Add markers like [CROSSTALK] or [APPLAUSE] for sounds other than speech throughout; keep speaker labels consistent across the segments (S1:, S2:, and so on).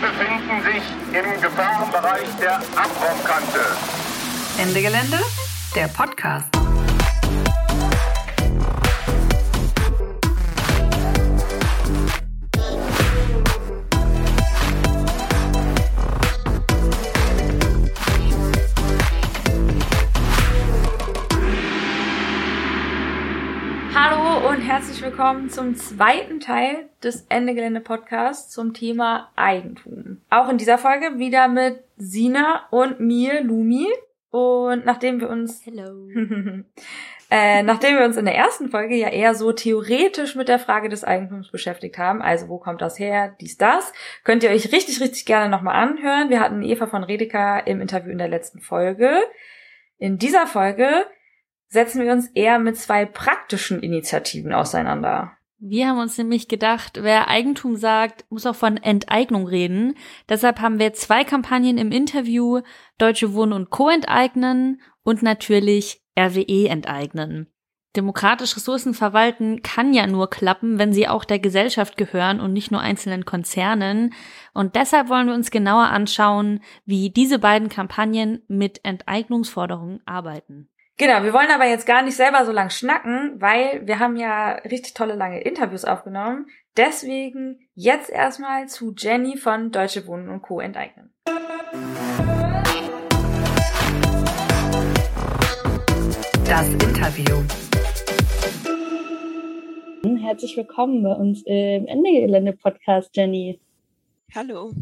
S1: Befinden sich im Gefahrenbereich der Abraumkante.
S2: Ende Gelände, der Podcast.
S3: Herzlich willkommen zum zweiten Teil des Ende Gelände Podcasts zum Thema Eigentum. Auch in dieser Folge wieder mit Sina und mir, Lumi. Und nachdem wir uns
S4: Hello. [LAUGHS]
S3: äh, nachdem wir uns in der ersten Folge ja eher so theoretisch mit der Frage des Eigentums beschäftigt haben, also wo kommt das her, dies, das, könnt ihr euch richtig, richtig gerne nochmal anhören. Wir hatten Eva von Redeker im Interview in der letzten Folge. In dieser Folge setzen wir uns eher mit zwei praktischen Initiativen auseinander.
S4: Wir haben uns nämlich gedacht, wer Eigentum sagt, muss auch von Enteignung reden. Deshalb haben wir zwei Kampagnen im Interview, Deutsche Wohnen und Co. enteignen und natürlich RWE enteignen. Demokratisch Ressourcen verwalten kann ja nur klappen, wenn sie auch der Gesellschaft gehören und nicht nur einzelnen Konzernen. Und deshalb wollen wir uns genauer anschauen, wie diese beiden Kampagnen mit Enteignungsforderungen arbeiten.
S3: Genau, wir wollen aber jetzt gar nicht selber so lang schnacken, weil wir haben ja richtig tolle lange Interviews aufgenommen. Deswegen jetzt erstmal zu Jenny von Deutsche Wohnen und Co. enteignen.
S2: Das Interview.
S5: Herzlich willkommen bei uns im Ende Gelände Podcast, Jenny.
S6: Hallo.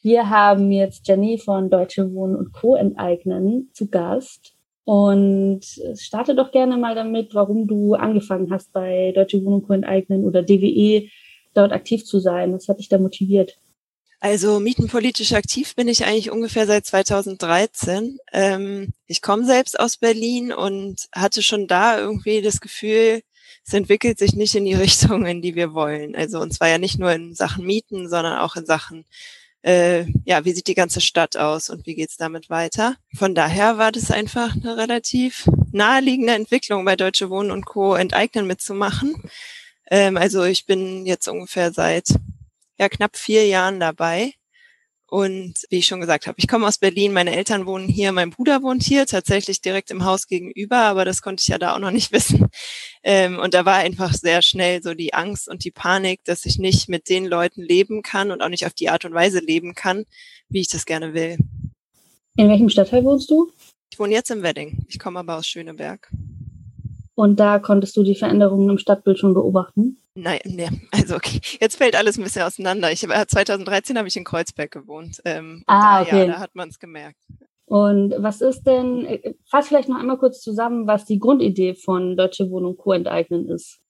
S5: Wir haben jetzt Jenny von Deutsche Wohnen und Co. enteignen zu Gast. Und starte doch gerne mal damit, warum du angefangen hast, bei Deutsche Co. enteignen oder DWE dort aktiv zu sein. Was hat dich da motiviert?
S6: Also mietenpolitisch aktiv bin ich eigentlich ungefähr seit 2013. Ähm, ich komme selbst aus Berlin und hatte schon da irgendwie das Gefühl, es entwickelt sich nicht in die [LAUGHS] Richtung, in die wir wollen. Also und zwar ja nicht nur in Sachen Mieten, sondern auch in Sachen, äh, ja, wie sieht die ganze Stadt aus und wie geht's damit weiter. Von daher war das einfach eine relativ naheliegende Entwicklung bei Deutsche Wohnen und Co. enteignen mitzumachen. Ähm, also ich bin jetzt ungefähr seit ja knapp vier Jahren dabei. Und wie ich schon gesagt habe, ich komme aus Berlin, meine Eltern wohnen hier, mein Bruder wohnt hier, tatsächlich direkt im Haus gegenüber, aber das konnte ich ja da auch noch nicht [LAUGHS] wissen. Ähm, und da war einfach sehr schnell so die Angst und die Panik, dass ich nicht mit den Leuten leben kann und auch nicht auf die Art und Weise leben kann, wie ich das gerne will.
S5: In welchem Stadtteil wohnst du?
S6: Ich wohne jetzt im Wedding. Ich komme aber aus Schöneberg.
S5: Und da konntest du die Veränderungen im Stadtbild schon beobachten?
S6: Nein, nee. also okay. Jetzt fällt alles ein bisschen auseinander. Ich, 2013 habe ich in Kreuzberg gewohnt. Ähm,
S5: Ah,
S6: da,
S5: okay.
S6: Ja, da hat man es gemerkt.
S5: Und was ist denn, äh, fass vielleicht noch einmal kurz zusammen, was die Grundidee von Deutsche Wohnen und Co. enteignen ist.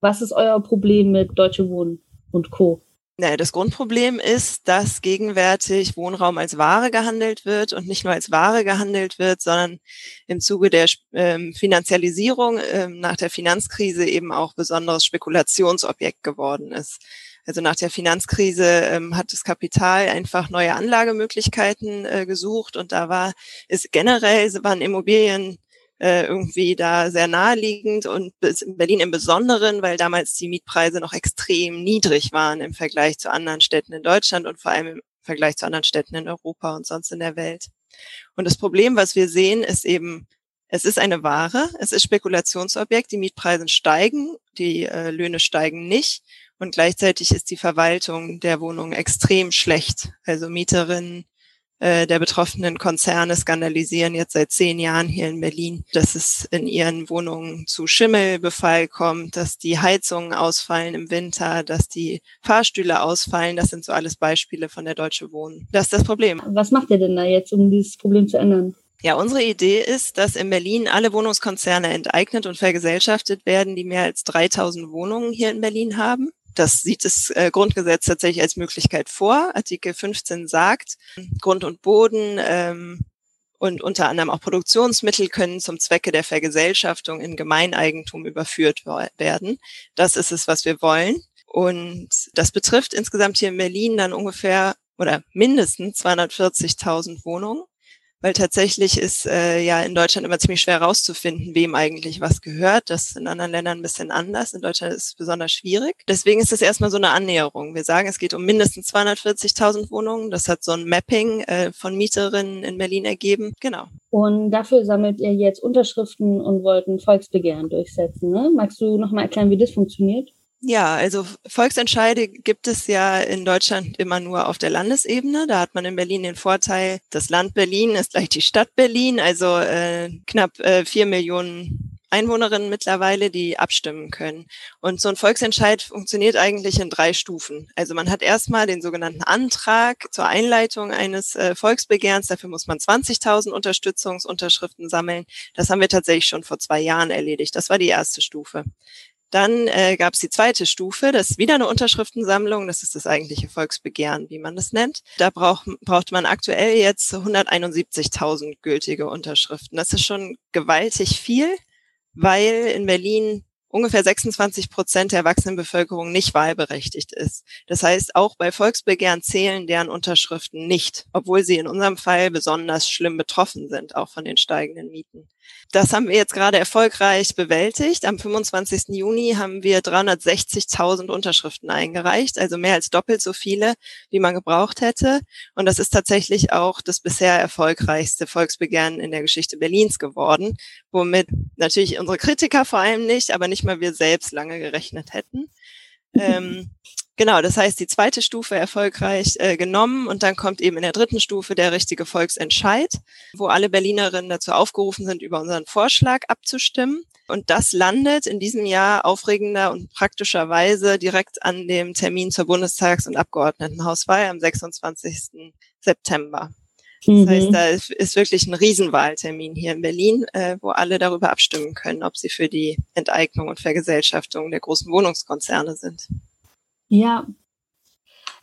S5: Was ist euer Problem mit Deutsche Wohnen und Co.?
S6: Naja, das Grundproblem ist, dass gegenwärtig Wohnraum als Ware gehandelt wird und nicht nur als Ware gehandelt wird, sondern im Zuge der ähm, Finanzialisierung ähm, nach der Finanzkrise eben auch besonderes Spekulationsobjekt geworden ist. Also nach der Finanzkrise ähm, hat das Kapital einfach neue Anlagemöglichkeiten äh, gesucht und da war ist generell waren Immobilien äh, irgendwie da sehr naheliegend und in Berlin im Besonderen, weil damals die Mietpreise noch extrem niedrig waren im Vergleich zu anderen Städten in Deutschland und vor allem im Vergleich zu anderen Städten in Europa und sonst in der Welt. Und das Problem, was wir sehen, ist eben, es ist eine Ware, es ist Spekulationsobjekt, die Mietpreise steigen, die äh, Löhne steigen nicht und gleichzeitig ist die Verwaltung der Wohnungen extrem schlecht. Also Mieterinnen der betroffenen Konzerne skandalisieren jetzt seit zehn Jahren hier in Berlin, dass es in ihren Wohnungen zu Schimmelbefall kommt, dass die Heizungen ausfallen im Winter, dass die Fahrstühle ausfallen. Das sind so alles Beispiele von der Deutsche Wohnen. Das ist das Problem.
S5: Was macht ihr denn da jetzt, um dieses Problem zu ändern?
S6: Ja, unsere Idee ist, dass in Berlin alle Wohnungskonzerne enteignet und vergesellschaftet werden, die mehr als 3000 Wohnungen hier in Berlin haben. Das sieht das äh, Grundgesetz tatsächlich als Möglichkeit vor. Artikel 15 sagt, Grund und Boden ähm, und unter anderem auch Produktionsmittel können zum Zwecke der Vergesellschaftung in Gemeineigentum überführt werden. Das ist es, was wir wollen. Und das betrifft insgesamt hier in Berlin dann ungefähr oder mindestens 240.000 Wohnungen. Weil tatsächlich ist äh, ja in Deutschland immer ziemlich schwer herauszufinden, wem eigentlich was gehört. Das ist in anderen Ländern ein bisschen anders. In Deutschland ist es besonders schwierig. Deswegen ist es erstmal so eine Annäherung. Wir sagen, es geht um mindestens 240.000 Wohnungen. Das hat so ein Mapping äh, von Mieterinnen in Berlin ergeben. Genau.
S5: Und dafür sammelt ihr jetzt Unterschriften und wollt ein Volksbegehren durchsetzen. Ne? Magst du noch mal erklären, wie das funktioniert?
S6: Ja, also Volksentscheide gibt es ja in Deutschland immer nur auf der Landesebene. Da hat man in Berlin den Vorteil, das Land Berlin ist gleich die Stadt Berlin, also äh, knapp äh, vier Millionen Einwohnerinnen mittlerweile, die abstimmen können. Und so ein Volksentscheid funktioniert eigentlich in drei Stufen. Also man hat erstmal den sogenannten Antrag zur Einleitung eines äh, Volksbegehrens. Dafür muss man 20.000 Unterstützungsunterschriften sammeln. Das haben wir tatsächlich schon vor zwei Jahren erledigt. Das war die erste Stufe. Dann äh, gab es die zweite Stufe, das ist wieder eine Unterschriftensammlung, das ist das eigentliche Volksbegehren, wie man das nennt. Da braucht, braucht man aktuell jetzt 171.000 gültige Unterschriften. Das ist schon gewaltig viel, weil in Berlin ungefähr 26 Prozent der Erwachsenenbevölkerung nicht wahlberechtigt ist. Das heißt, auch bei Volksbegehren zählen deren Unterschriften nicht, obwohl sie in unserem Fall besonders schlimm betroffen sind, auch von den steigenden Mieten. Das haben wir jetzt gerade erfolgreich bewältigt. Am 25. Juni haben wir 360.000 Unterschriften eingereicht, also mehr als doppelt so viele, wie man gebraucht hätte. Und das ist tatsächlich auch das bisher erfolgreichste Volksbegehren in der Geschichte Berlins geworden, womit natürlich unsere Kritiker vor allem nicht, aber nicht mal wir selbst lange gerechnet hätten. Ähm, Genau, das heißt, die zweite Stufe erfolgreich äh, genommen und dann kommt eben in der dritten Stufe der richtige Volksentscheid, wo alle Berlinerinnen dazu aufgerufen sind, über unseren Vorschlag abzustimmen. Und das landet in diesem Jahr aufregender und praktischerweise direkt an dem Termin zur Bundestags- und Abgeordnetenhauswahl am 26. September. Das mhm. heißt, da ist wirklich ein Riesenwahltermin hier in Berlin, äh, wo alle darüber abstimmen können, ob sie für die Enteignung und Vergesellschaftung der großen Wohnungskonzerne sind.
S5: Ja.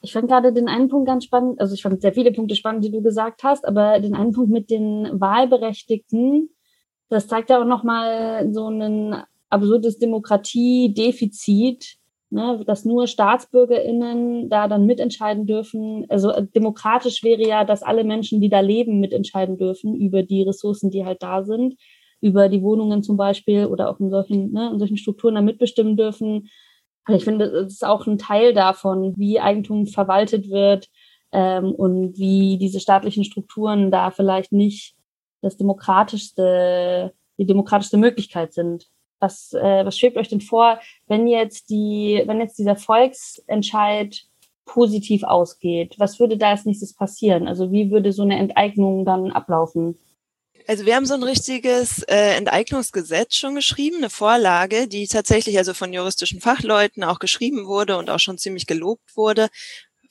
S5: Ich fand gerade den einen Punkt ganz spannend, also ich fand sehr viele Punkte spannend, die du gesagt hast, aber den einen Punkt mit den Wahlberechtigten, das zeigt ja auch nochmal so ein absurdes Demokratiedefizit, ne, dass nur StaatsbürgerInnen da dann mitentscheiden dürfen. Also äh, demokratisch wäre ja, dass alle Menschen, die da leben, mitentscheiden dürfen über die Ressourcen, die halt da sind, über die Wohnungen zum Beispiel oder auch in solchen, ne, in solchen Strukturen da mitbestimmen dürfen. Ich finde, das ist auch ein Teil davon, wie Eigentum verwaltet wird ähm, und wie diese staatlichen Strukturen da vielleicht nicht das demokratischste, die demokratischste Möglichkeit sind. Was, äh, was schwebt euch denn vor, wenn jetzt die, wenn jetzt dieser Volksentscheid positiv ausgeht? Was würde da als nächstes passieren? Also wie würde so eine Enteignung dann ablaufen?
S6: Also wir haben so ein richtiges äh, Enteignungsgesetz schon geschrieben, eine Vorlage, die tatsächlich also von juristischen Fachleuten auch geschrieben wurde und auch schon ziemlich gelobt wurde,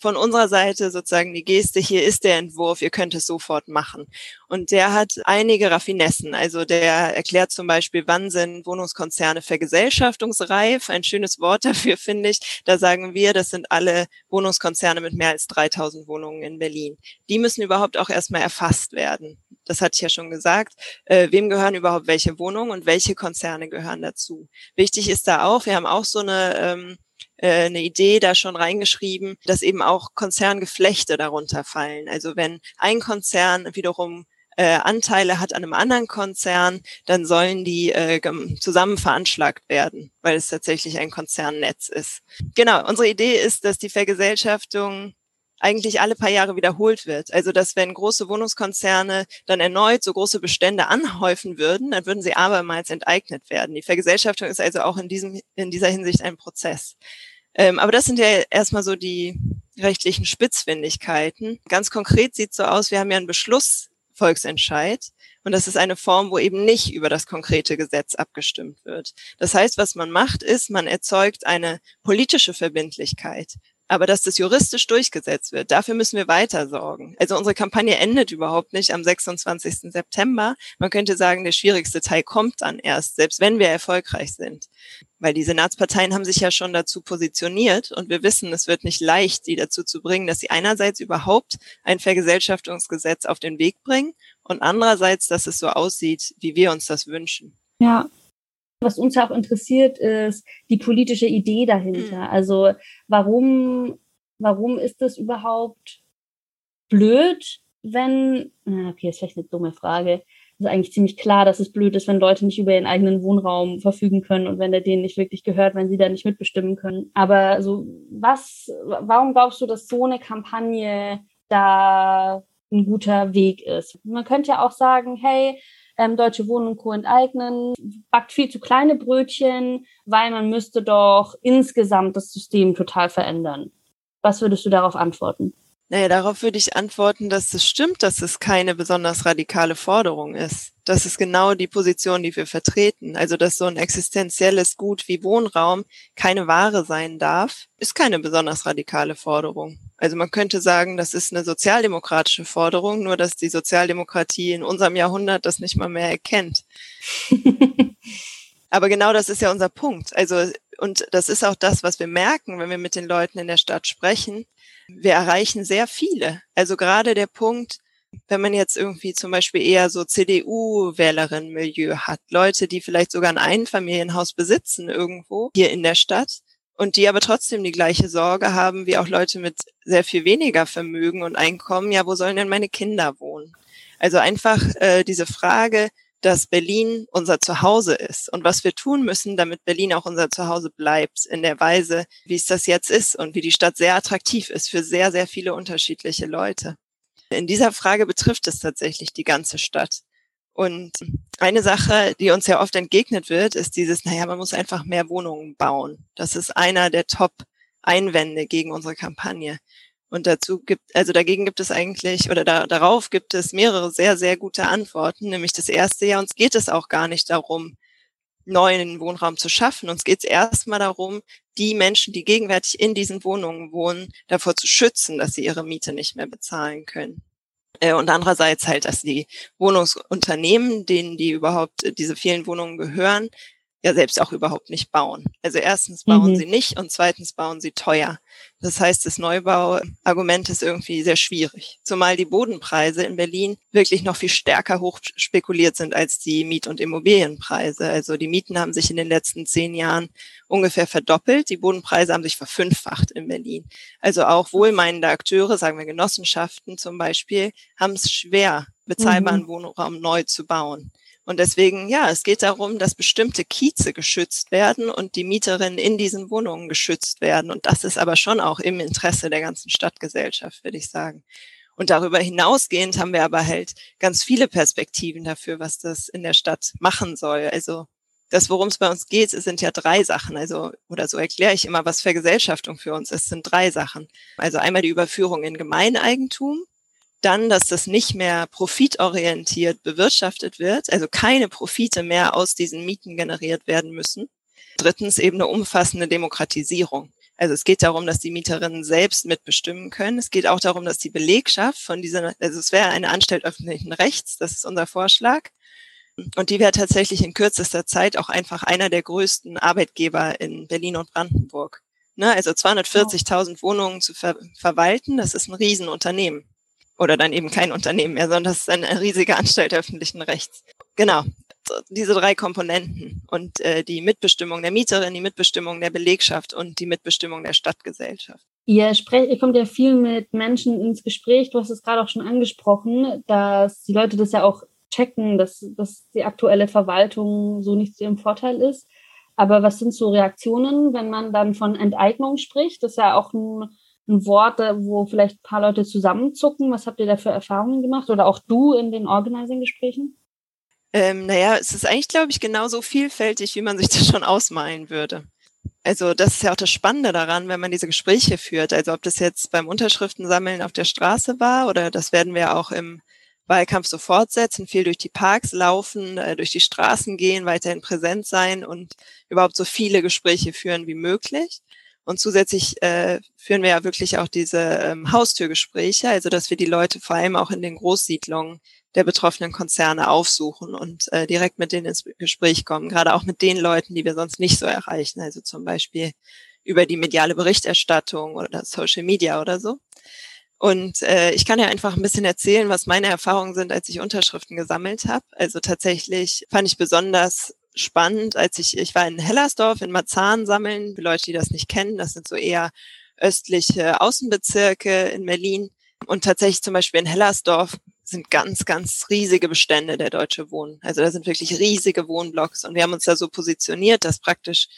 S6: von unserer Seite sozusagen die Geste, hier ist der Entwurf, ihr könnt es sofort machen. Und der hat einige Raffinessen. Also der erklärt zum Beispiel, wann sind Wohnungskonzerne vergesellschaftungsreif. Ein schönes Wort dafür finde ich. Da sagen wir, das sind alle Wohnungskonzerne mit mehr als 3000 Wohnungen in Berlin. Die müssen überhaupt auch erstmal erfasst werden. Das hatte ich ja schon gesagt. Äh, wem gehören überhaupt welche Wohnungen und welche Konzerne gehören dazu? Wichtig ist da auch, wir haben auch so eine ähm, äh, eine Idee da schon reingeschrieben, dass eben auch Konzerngeflechte darunter fallen. Also wenn ein Konzern wiederum äh, Anteile hat an einem anderen Konzern, dann sollen die äh, zusammen veranschlagt werden, weil es tatsächlich ein Konzernnetz ist. Genau, unsere Idee ist, dass die Vergesellschaftung eigentlich alle paar Jahre wiederholt wird. Also dass wenn große Wohnungskonzerne dann erneut so große Bestände anhäufen würden, dann würden sie abermals enteignet werden. Die Vergesellschaftung ist also auch in diesem in dieser Hinsicht ein Prozess. Ähm, aber das sind ja erstmal so die rechtlichen Spitzfindigkeiten. Ganz konkret sieht so aus, wir haben ja einen Beschlussvolksentscheid und das ist eine Form, wo eben nicht über das konkrete Gesetz abgestimmt wird. Das heißt, was man macht, ist, man erzeugt eine politische Verbindlichkeit. Aber dass das juristisch durchgesetzt wird, dafür müssen wir weiter sorgen. Also unsere Kampagne endet überhaupt nicht am 26. September. Man könnte sagen, der schwierigste Teil kommt dann erst, selbst wenn wir erfolgreich sind. Weil die Senatsparteien haben sich ja schon dazu positioniert und wir wissen, es wird nicht leicht, die dazu zu bringen, dass sie einerseits überhaupt ein Vergesellschaftungsgesetz auf den Weg bringen und andererseits, dass es so aussieht, wie wir uns das wünschen.
S5: Ja, was uns ja auch interessiert, ist die politische Idee dahinter. Mhm. Also warum, warum ist das überhaupt blöd, wenn, okay, ist vielleicht eine dumme Frage. ist eigentlich ziemlich klar, dass es blöd ist, wenn Leute nicht über ihren eigenen Wohnraum verfügen können und wenn der denen nicht wirklich gehört, wenn sie da nicht mitbestimmen können. Aber so, was, warum glaubst du, dass so eine Kampagne da ein guter Weg ist? Man könnte ja auch sagen, hey, ähm, Deutsche Wohnen und Co. enteignen, backt viel zu kleine Brötchen, weil man müsste doch insgesamt das System total verändern. Was würdest du darauf antworten?
S6: Naja, darauf würde ich antworten, dass es stimmt, dass es keine besonders radikale Forderung ist. Das ist genau die Position, die wir vertreten. Also, dass so ein existenzielles Gut wie Wohnraum keine Ware sein darf, ist keine besonders radikale Forderung. Also man könnte sagen, das ist eine sozialdemokratische Forderung, nur dass die Sozialdemokratie in unserem Jahrhundert das nicht mal mehr erkennt. [LAUGHS] Aber genau das ist ja unser Punkt. Also, und das ist auch das, was wir merken, wenn wir mit den Leuten in der Stadt sprechen wir erreichen sehr viele. Also gerade der Punkt, wenn man jetzt irgendwie zum Beispiel eher so CDU-Wählerinnenmilieu hat, Leute, die vielleicht sogar ein Einfamilienhaus besitzen irgendwo hier in der Stadt und die aber trotzdem die gleiche Sorge haben wie auch Leute mit sehr viel weniger Vermögen und Einkommen, ja, wo sollen denn meine Kinder wohnen? Also einfach äh, diese Frage, dass Berlin unser Zuhause ist und was wir tun müssen, damit Berlin auch unser Zuhause bleibt, in der Weise, wie es das jetzt ist und wie die Stadt sehr attraktiv ist für sehr, sehr viele unterschiedliche Leute. In dieser Frage betrifft es tatsächlich die ganze Stadt. Und eine Sache, die uns ja oft entgegnet wird, ist dieses, naja, man muss einfach mehr Wohnungen bauen. Das ist einer der Top-Einwände gegen unsere Kampagne. Und dazu gibt, also dagegen gibt es eigentlich, oder da, darauf gibt es mehrere sehr, sehr gute Antworten. Nämlich das erste Jahr, uns geht es auch gar nicht darum, neuen Wohnraum zu schaffen. Uns geht es erstmal darum, die Menschen, die gegenwärtig in diesen Wohnungen wohnen, davor zu schützen, dass sie ihre Miete nicht mehr bezahlen können. Äh, und andererseits halt, dass die Wohnungsunternehmen, denen die überhaupt diese vielen Wohnungen gehören, ja selbst auch überhaupt nicht bauen. Also erstens bauen mhm. sie nicht und zweitens bauen sie teuer. Das heißt, das Neubauargument ist irgendwie sehr schwierig. Zumal die Bodenpreise in Berlin wirklich noch viel stärker hoch spekuliert sind als die Miet- und Immobilienpreise. Also die Mieten haben sich in den letzten zehn Jahren ungefähr verdoppelt. Die Bodenpreise haben sich verfünffacht in Berlin. Also auch wohlmeinende Akteure, sagen wir Genossenschaften zum Beispiel, haben es schwer, bezahlbaren mhm. Wohnraum neu zu bauen. Und deswegen, ja, es geht darum, dass bestimmte Kieze geschützt werden und die Mieterinnen in diesen Wohnungen geschützt werden. Und das ist aber schon auch im Interesse der ganzen Stadtgesellschaft, würde ich sagen. Und darüber hinausgehend haben wir aber halt ganz viele Perspektiven dafür, was das in der Stadt machen soll. Also das, worum es bei uns geht, sind ja drei Sachen. Also, oder so erkläre ich immer, was Vergesellschaftung für uns ist, sind drei Sachen. Also einmal die Überführung in Gemeineigentum, dann, dass das nicht mehr profitorientiert bewirtschaftet wird, also keine Profite mehr aus diesen Mieten generiert werden müssen. Drittens eben eine umfassende Demokratisierung. Also es geht darum, dass die Mieterinnen selbst mitbestimmen können. Es geht auch darum, dass die Belegschaft von dieser, also es wäre eine Anstalt öffentlichen Rechts, das ist unser Vorschlag. Und die wäre tatsächlich in kürzester Zeit auch einfach einer der größten Arbeitgeber in Berlin und Brandenburg. Ne, also 240.000 Wohnungen zu ver verwalten, das ist ein Riesenunternehmen oder dann eben kein Unternehmen mehr, sondern das ist eine riesige Anstalt öffentlichen Rechts. Genau, diese drei Komponenten und äh, die Mitbestimmung der Mieterin, die Mitbestimmung der Belegschaft und die Mitbestimmung der Stadtgesellschaft.
S5: Ihr, sprecht, ihr kommt ja viel mit Menschen ins Gespräch. Du hast es gerade auch schon angesprochen, dass die Leute das ja auch checken, dass, dass die aktuelle Verwaltung so nicht zu ihrem Vorteil ist. Aber was sind so Reaktionen, wenn man dann von Enteignung spricht? Das ist ja auch ein ein Wort, wo vielleicht ein paar Leute zusammenzucken? Was habt ihr da für Erfahrungen gemacht? Oder auch du in den Organizing-Gesprächen?
S6: Ähm, naja, es ist eigentlich, glaube ich, genauso vielfältig, wie man sich [LAUGHS] das schon ausmalen würde. Also das ist ja auch das Spannende daran, wenn man diese Gespräche führt. Also ob das jetzt beim Unterschriftensammeln auf der Straße war oder das werden wir auch im Wahlkampf so fortsetzen, viel durch die Parks laufen, äh, durch die Straßen gehen, weiterhin präsent sein und überhaupt so viele Gespräche führen wie möglich. Und zusätzlich äh, führen wir ja wirklich auch diese ähm, Haustürgespräche, also dass wir die Leute vor allem auch in den Großsiedlungen der betroffenen Konzerne aufsuchen und äh, direkt mit denen ins Gespräch kommen, gerade auch mit den Leuten, die wir sonst nicht so erreichen, also zum Beispiel über die mediale Berichterstattung oder Social Media oder so. Und äh, ich kann ja einfach ein bisschen erzählen, was meine Erfahrungen sind, als ich Unterschriften gesammelt habe. Also tatsächlich fand ich besonders spannend, als ich, ich war in Hellersdorf in Marzahn sammeln, für Leute, die das nicht kennen, das sind so eher östliche Außenbezirke in Berlin. Und tatsächlich zum Beispiel in Hellersdorf sind ganz, ganz riesige Bestände der Deutsche Wohnen. Also da sind wirklich riesige Wohnblocks und wir haben uns da so positioniert, dass praktisch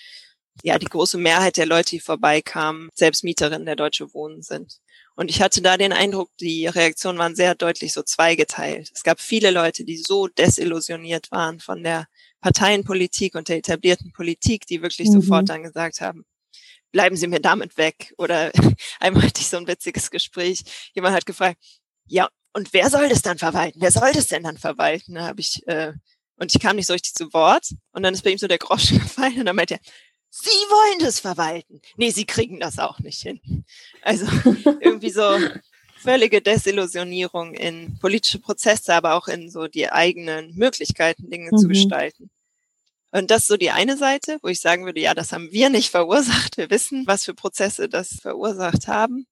S6: ja die große Mehrheit der Leute, die vorbeikamen, selbst Mieterinnen der Deutsche Wohnen sind. Und ich hatte da den Eindruck, die Reaktionen waren sehr deutlich so zweigeteilt. Es gab viele Leute, die so desillusioniert waren von der Parteienpolitik und der etablierten Politik, die wirklich mhm. sofort dann gesagt haben, bleiben Sie mir damit weg. Oder [LAUGHS] einmal hatte ich so ein witziges Gespräch. Jemand hat gefragt, ja, und wer soll das dann verwalten? Wer soll das denn dann verwalten? Da habe ich, äh, und ich kam nicht so richtig zu Wort. Und dann ist bei ihm so der Groschen [LAUGHS] gefallen und dann meinte er, Sie wollen das verwalten. Nee, Sie kriegen das auch nicht hin. Also [LAUGHS] irgendwie so völlige Desillusionierung in politische Prozesse, aber auch in so die eigenen Möglichkeiten, Dinge mhm. zu gestalten. Und das ist so die eine Seite, wo ich sagen würde, ja, das haben wir nicht [LAUGHS] verursacht. Wir wissen, was für Prozesse das verursacht haben.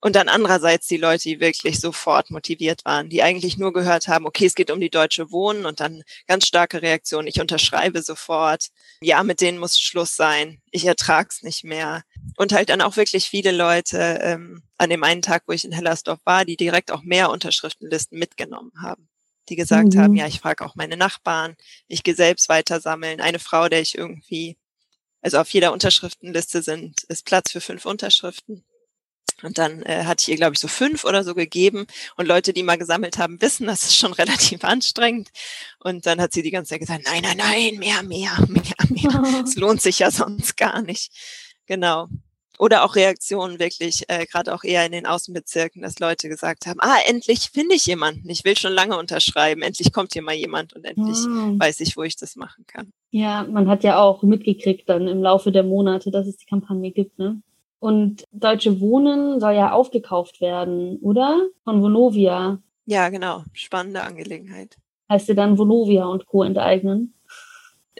S6: Und dann andererseits die Leute, die wirklich sofort motiviert waren, die eigentlich nur gehört haben, okay, es geht um die deutsche Wohnen und dann ganz starke Reaktion, ich unterschreibe sofort, ja, mit denen muss Schluss sein, ich ertrag's nicht mehr. Und halt dann auch wirklich viele Leute ähm, an dem einen Tag, wo ich in Hellersdorf war, die direkt auch mehr Unterschriftenlisten mitgenommen haben. Die gesagt mhm. haben, ja, ich frage auch meine Nachbarn, ich gehe selbst weiter sammeln. Eine Frau, der ich irgendwie, also auf jeder Unterschriftenliste sind, ist Platz für fünf Unterschriften. Und dann äh, hatte ich ihr, glaube ich, so fünf oder so gegeben. Und Leute, die mal gesammelt haben, [LAUGHS] wissen, das ist schon relativ anstrengend. Und dann hat sie die ganze Zeit gesagt, nein, nein, nein, mehr, mehr, [LAUGHS] mehr, mehr. [LAUGHS] Es lohnt sich ja sonst gar nicht. Genau. Oder auch Reaktionen wirklich, äh, gerade auch eher in den Außenbezirken, dass Leute gesagt haben, ah, endlich finde ich jemanden. Ich will schon lange unterschreiben. Endlich kommt hier mal jemand und endlich wow. weiß ich, wo ich das machen kann.
S5: Ja, man hat ja auch mitgekriegt dann im Laufe der Monate, dass es die Kampagne gibt, ne? Und Deutsche Wohnen soll ja aufgekauft werden, oder? Von Vonovia.
S6: Ja, genau. Spannende Angelegenheit.
S5: Heißt ihr dann Vonovia und Co. enteignen?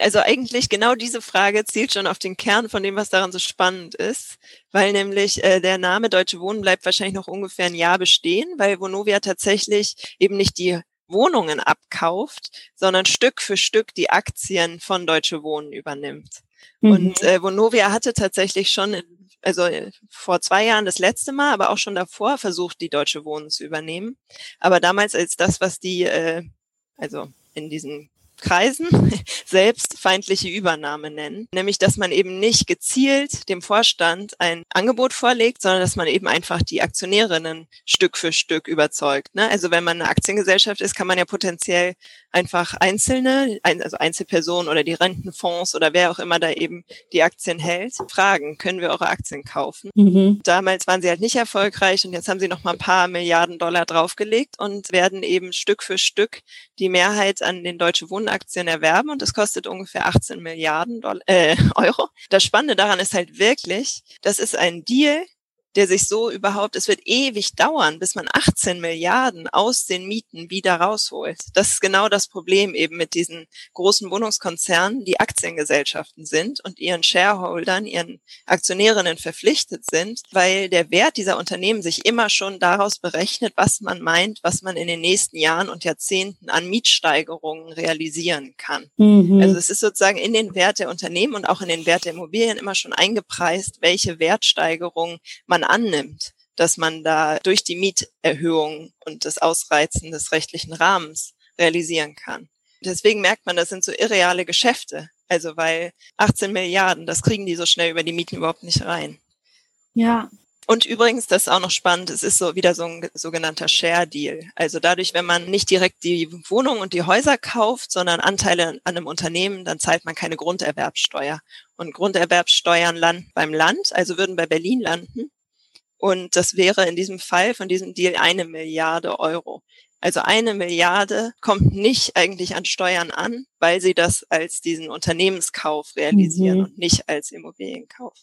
S6: Also eigentlich genau diese Frage zielt schon auf den Kern von dem, was daran so spannend ist, weil nämlich äh, der Name Deutsche Wohnen bleibt wahrscheinlich noch ungefähr ein Jahr bestehen, weil Vonovia tatsächlich eben nicht die Wohnungen abkauft, sondern Stück für Stück die Aktien von Deutsche Wohnen übernimmt. Mhm. Und äh, Vonovia hatte tatsächlich schon also äh, vor zwei Jahren das letzte Mal, aber auch schon davor versucht, die Deutsche Wohnen zu übernehmen. Aber damals als das, was die, äh, also in diesen Kreisen [LAUGHS] selbst feindliche Übernahme nennen. Nämlich, dass man eben nicht gezielt dem Vorstand ein Angebot vorlegt, sondern dass man eben einfach die Aktionärinnen Stück für Stück überzeugt. Ne? Also wenn man eine Aktiengesellschaft ist, kann man ja potenziell einfach Einzelne, also Einzelpersonen oder die Rentenfonds oder wer auch immer da eben die Aktien hält, fragen, können wir eure Aktien kaufen? Mhm. Damals waren sie halt nicht erfolgreich und jetzt haben sie noch mal ein paar Milliarden Dollar draufgelegt und werden eben Stück für Stück die Mehrheit an den Deutsche Wohnaktien erwerben und das kostet ungefähr 18 Milliarden Dollar, äh, [LAUGHS] Euro. Das Spannende daran ist halt wirklich, das ist ein Deal, der sich so überhaupt, es wird ewig dauern, bis man 18 Milliarden aus den Mieten wieder rausholt. Das ist genau das Problem eben mit diesen großen Wohnungskonzernen, die Aktiengesellschaften sind und ihren Shareholdern, ihren Aktionärinnen verpflichtet sind, weil der Wert dieser Unternehmen sich immer schon daraus berechnet, was man meint, was man in den nächsten Jahren und Jahrzehnten an Mietsteigerungen realisieren kann. Mhm. Also es ist sozusagen in den Wert der Unternehmen und auch in den Wert der Immobilien immer schon eingepreist, welche Wertsteigerungen man annimmt, dass man da durch die Mieterhöhung und das Ausreizen des rechtlichen Rahmens realisieren kann. Deswegen merkt man, das sind so irreale Geschäfte. Also weil 18 Milliarden, das kriegen die so schnell über die Mieten überhaupt nicht rein.
S5: Ja.
S6: Und übrigens, das ist auch noch spannend, es ist so wieder so ein sogenannter Share Deal. Also dadurch, wenn man nicht direkt die Wohnung und die Häuser kauft, sondern Anteile an einem Unternehmen, dann zahlt man keine Grunderwerbsteuer. Und Grunderwerbsteuern landen beim Land, also würden bei Berlin landen. Und das wäre in diesem Fall von diesem Deal eine Milliarde Euro. Also eine Milliarde kommt nicht eigentlich an Steuern an, weil sie das als diesen Unternehmenskauf realisieren mhm. und nicht als Immobilienkauf.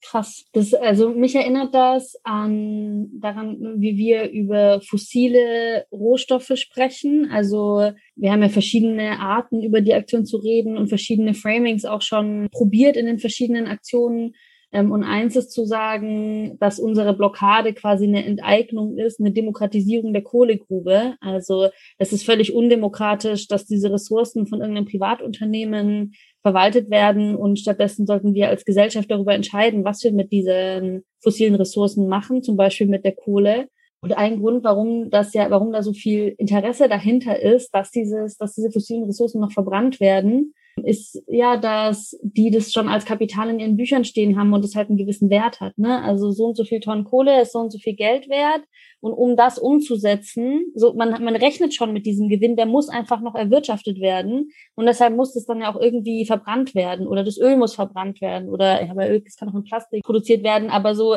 S5: Krass. Das, also mich erinnert das an daran, wie wir über fossile Rohstoffe sprechen. Also wir haben ja verschiedene Arten, über die Aktion zu reden und verschiedene Framings auch schon probiert in den verschiedenen Aktionen. Ähm, und eins ist zu sagen, dass unsere Blockade quasi eine Enteignung ist, eine Demokratisierung der Kohlegrube. Also es ist völlig undemokratisch, dass diese Ressourcen von irgendeinem Privatunternehmen verwaltet werden und stattdessen sollten wir als Gesellschaft darüber entscheiden, was wir mit diesen fossilen Ressourcen machen, zum Beispiel mit der Kohle.
S4: Und ein Grund, warum das ja, warum da so viel Interesse dahinter ist, dass dieses, dass diese fossilen Ressourcen noch verbrannt werden, ist ja, dass die das schon als Kapital in ihren Büchern stehen haben und es halt einen gewissen Wert hat. Ne? Also so und so viel Tonnen Kohle ist so und so viel Geld wert. Und um das umzusetzen, so man, man rechnet schon mit diesem Gewinn, der muss einfach noch erwirtschaftet werden. Und deshalb muss es dann ja auch irgendwie verbrannt werden oder das Öl muss verbrannt werden oder ja, bei Öl, das kann auch in Plastik produziert werden, aber so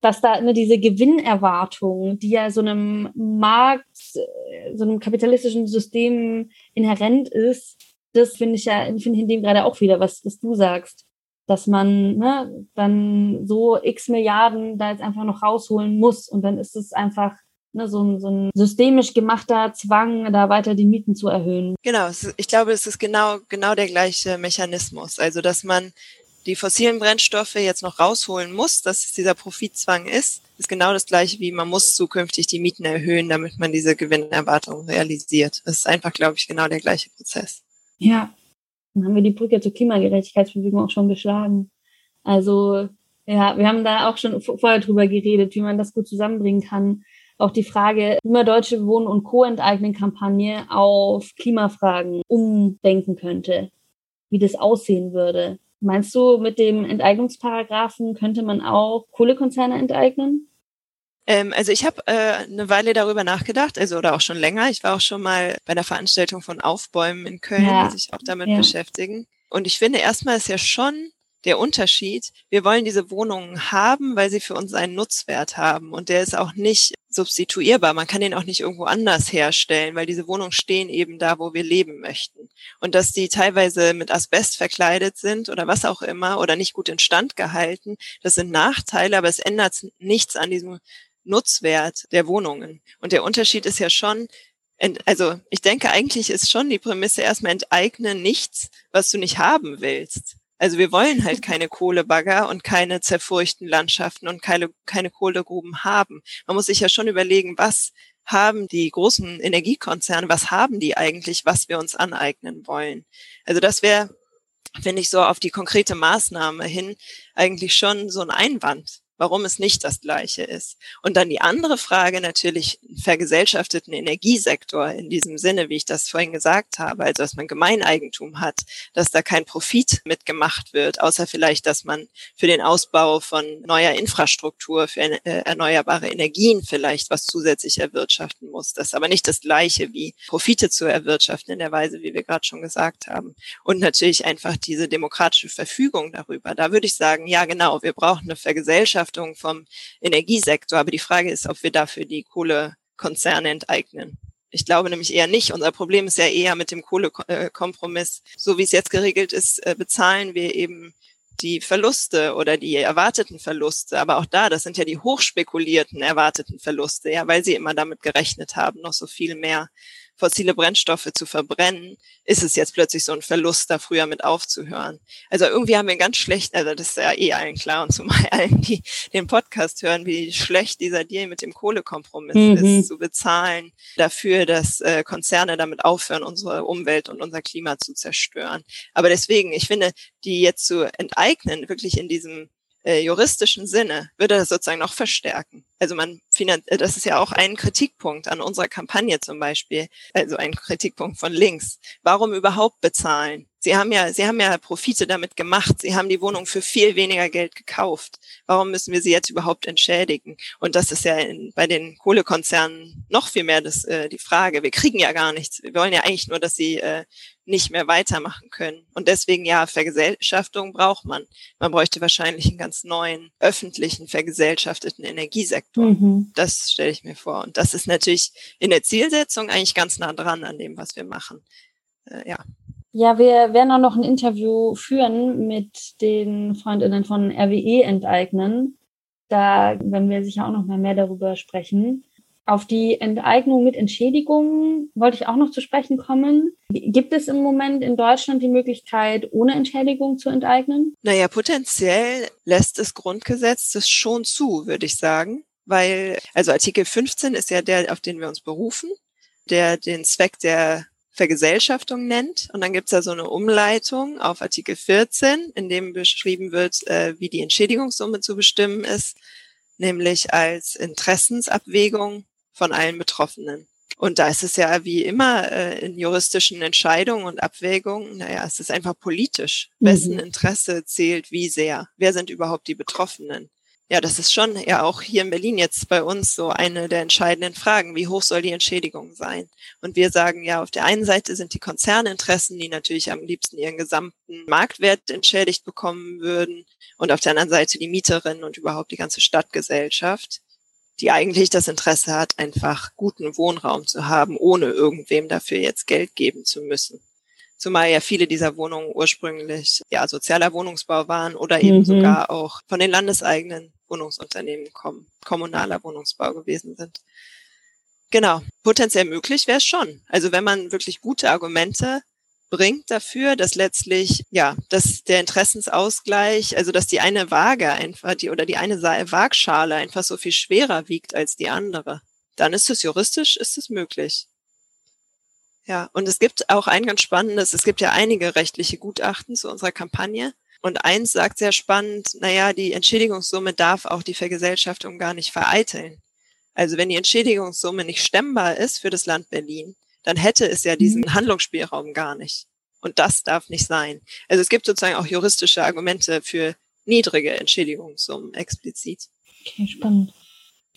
S4: dass da ne, diese Gewinnerwartung, die ja so einem Markt, äh, so einem kapitalistischen System inhärent ist, das finde ich ja, finde ich in dem gerade auch wieder, was, was du sagst, dass man ne, dann so x Milliarden da jetzt einfach noch rausholen muss und dann ist es einfach ne, so, ein, so ein systemisch gemachter Zwang, da weiter die Mieten zu erhöhen.
S6: Genau, ich glaube, es ist genau, genau der gleiche Mechanismus. Also, dass man die fossilen Brennstoffe jetzt noch rausholen muss, dass es dieser Profitzwang ist, ist genau das gleiche wie man muss zukünftig die Mieten erhöhen, damit man diese Gewinnerwartung realisiert. Das ist einfach, glaube ich, genau der gleiche Prozess.
S4: Ja, dann haben wir die Brücke zur Klimagerechtigkeitsbewegung auch schon geschlagen. Also ja, wir haben da auch schon vorher drüber geredet, wie man das gut zusammenbringen kann. Auch die Frage, wie man deutsche Wohnen- und Co-Enteignen-Kampagne auf Klimafragen umdenken könnte, wie das aussehen würde. Meinst du, mit dem Enteignungsparagraphen könnte man auch Kohlekonzerne enteignen?
S6: Ähm, also ich habe äh, eine Weile darüber nachgedacht, also oder auch schon länger. Ich war auch schon mal bei der Veranstaltung von Aufbäumen in Köln, ja. die sich auch damit ja. beschäftigen. Und ich finde erstmal ist ja schon der Unterschied. Wir wollen diese Wohnungen haben, weil sie für uns einen Nutzwert haben. Und der ist auch nicht substituierbar. Man kann den auch nicht irgendwo anders herstellen, weil diese Wohnungen stehen eben da, wo wir leben möchten. Und dass die teilweise mit Asbest verkleidet sind oder was auch immer oder nicht gut instand gehalten, das sind Nachteile, aber es ändert nichts an diesem Nutzwert der Wohnungen. Und der Unterschied ist ja schon, also ich denke, eigentlich ist schon die Prämisse erstmal enteignen nichts, was du nicht haben willst. Also wir wollen halt keine Kohlebagger und keine zerfurchten Landschaften und keine, keine Kohlegruben haben. Man muss sich ja schon überlegen, was haben die großen Energiekonzerne, was haben die eigentlich, was wir uns aneignen wollen. Also das wäre, finde ich, so auf die konkrete Maßnahme hin eigentlich schon so ein Einwand warum es nicht das Gleiche ist. Und dann die andere Frage natürlich, vergesellschafteten Energiesektor in diesem Sinne, wie ich das vorhin gesagt habe, also dass man Gemeineigentum hat, dass da kein Profit mitgemacht wird, außer vielleicht, dass man für den Ausbau von neuer Infrastruktur, für äh, erneuerbare Energien vielleicht was zusätzlich erwirtschaften muss. Das ist aber nicht das Gleiche wie Profite zu erwirtschaften in der Weise, wie wir gerade schon gesagt haben. Und natürlich einfach diese demokratische Verfügung darüber. Da würde ich sagen, ja genau, wir brauchen eine Vergesellschaftung Verkraftung vom Energiesektor. Aber die Frage ist, ob wir dafür die Kohlekonzerne enteignen. Ich glaube nämlich eher nicht. Unser Problem ist ja eher mit dem Kohlekompromiss. So wie es jetzt geregelt ist, äh, bezahlen wir eben die Verluste oder die erwarteten Verluste. Aber auch da, das sind ja die hochspekulierten erwarteten Verluste, ja, weil sie immer damit gerechnet haben, noch so viel mehr fossile Brennstoffe zu verbrennen, ist es jetzt plötzlich so ein Verlust, da früher mit aufzuhören. Also irgendwie haben wir ganz schlecht, also das ist ja eh allen klar und zumal [LAUGHS] allen, die den Podcast hören, wie schlecht dieser Deal mit dem Kohlekompromiss mhm. ist, zu bezahlen dafür, dass äh, Konzerne damit aufhören, unsere Umwelt und unser Klima zu zerstören. Aber deswegen, ich finde, die jetzt zu enteignen, wirklich in diesem äh, juristischen Sinne, würde das sozusagen noch verstärken. Also man äh, das ist ja auch ein Kritikpunkt an unserer Kampagne zum Beispiel, also ein Kritikpunkt von links. Warum überhaupt bezahlen? Sie haben ja, Sie haben ja Profite damit gemacht. Sie haben die Wohnung für viel weniger Geld gekauft. Warum müssen wir sie jetzt überhaupt entschädigen? Und das ist ja in, bei den Kohlekonzernen noch viel mehr das, äh, die Frage. Wir kriegen ja gar nichts. Wir wollen ja eigentlich nur, dass sie äh, nicht mehr weitermachen können. Und deswegen ja, Vergesellschaftung braucht man. Man bräuchte wahrscheinlich einen ganz neuen öffentlichen vergesellschafteten Energiesektor. Mhm. Das stelle ich mir vor. Und das ist natürlich in der Zielsetzung eigentlich ganz nah dran an dem, was wir machen. Äh, ja.
S4: Ja, wir werden auch noch ein Interview führen mit den Freundinnen von RWE enteignen. Da werden wir sicher auch noch mal mehr darüber sprechen. Auf die Enteignung mit Entschädigung wollte ich auch noch zu sprechen kommen. Gibt es im Moment in Deutschland die Möglichkeit, ohne Entschädigung zu enteignen?
S6: Naja, potenziell lässt das Grundgesetz das schon zu, würde ich sagen. Weil, also Artikel 15 ist ja der, auf den wir uns berufen, der den Zweck der Vergesellschaftung nennt. Und dann gibt es ja so eine Umleitung auf Artikel 14, in dem beschrieben wird, äh, wie die Entschädigungssumme zu bestimmen ist nämlich als Interessensabwägung von allen Betroffenen. Und da ist es ja wie immer äh, in juristischen Entscheidungen und Abwägungen, naja, es ist einfach politisch. Mhm. Wessen Interesse zählt wie sehr? Wer sind überhaupt die Betroffenen? Ja, das ist schon ja auch hier in Berlin jetzt bei uns so eine der entscheidenden Fragen. Wie hoch soll die Entschädigung sein? Und wir sagen ja, auf der einen Seite sind die Konzerninteressen, die natürlich am liebsten ihren gesamten Marktwert entschädigt bekommen würden. Und auf der anderen Seite die Mieterinnen und überhaupt die ganze Stadtgesellschaft die eigentlich das Interesse hat, einfach guten Wohnraum zu haben, ohne irgendwem dafür jetzt Geld geben zu müssen. Zumal ja viele dieser Wohnungen ursprünglich ja sozialer Wohnungsbau waren oder eben mhm. sogar auch von den landeseigenen Wohnungsunternehmen kommen, kommunaler Wohnungsbau gewesen sind. Genau, potenziell möglich wäre es schon. Also wenn man wirklich gute Argumente bringt dafür, dass letztlich, ja, dass der Interessensausgleich, also dass die eine Waage einfach, die oder die eine Waagschale einfach so viel schwerer wiegt als die andere, dann ist es juristisch, ist es möglich. Ja, und es gibt auch ein ganz spannendes, es gibt ja einige rechtliche Gutachten zu unserer Kampagne. Und eins sagt sehr spannend, naja, die Entschädigungssumme darf auch die Vergesellschaftung gar nicht vereiteln. Also wenn die Entschädigungssumme nicht stemmbar ist für das Land Berlin, dann hätte es ja diesen mhm. Handlungsspielraum gar nicht. Und das darf nicht sein. Also es gibt sozusagen auch juristische Argumente für niedrige Entschädigungssummen explizit.
S4: Okay, spannend.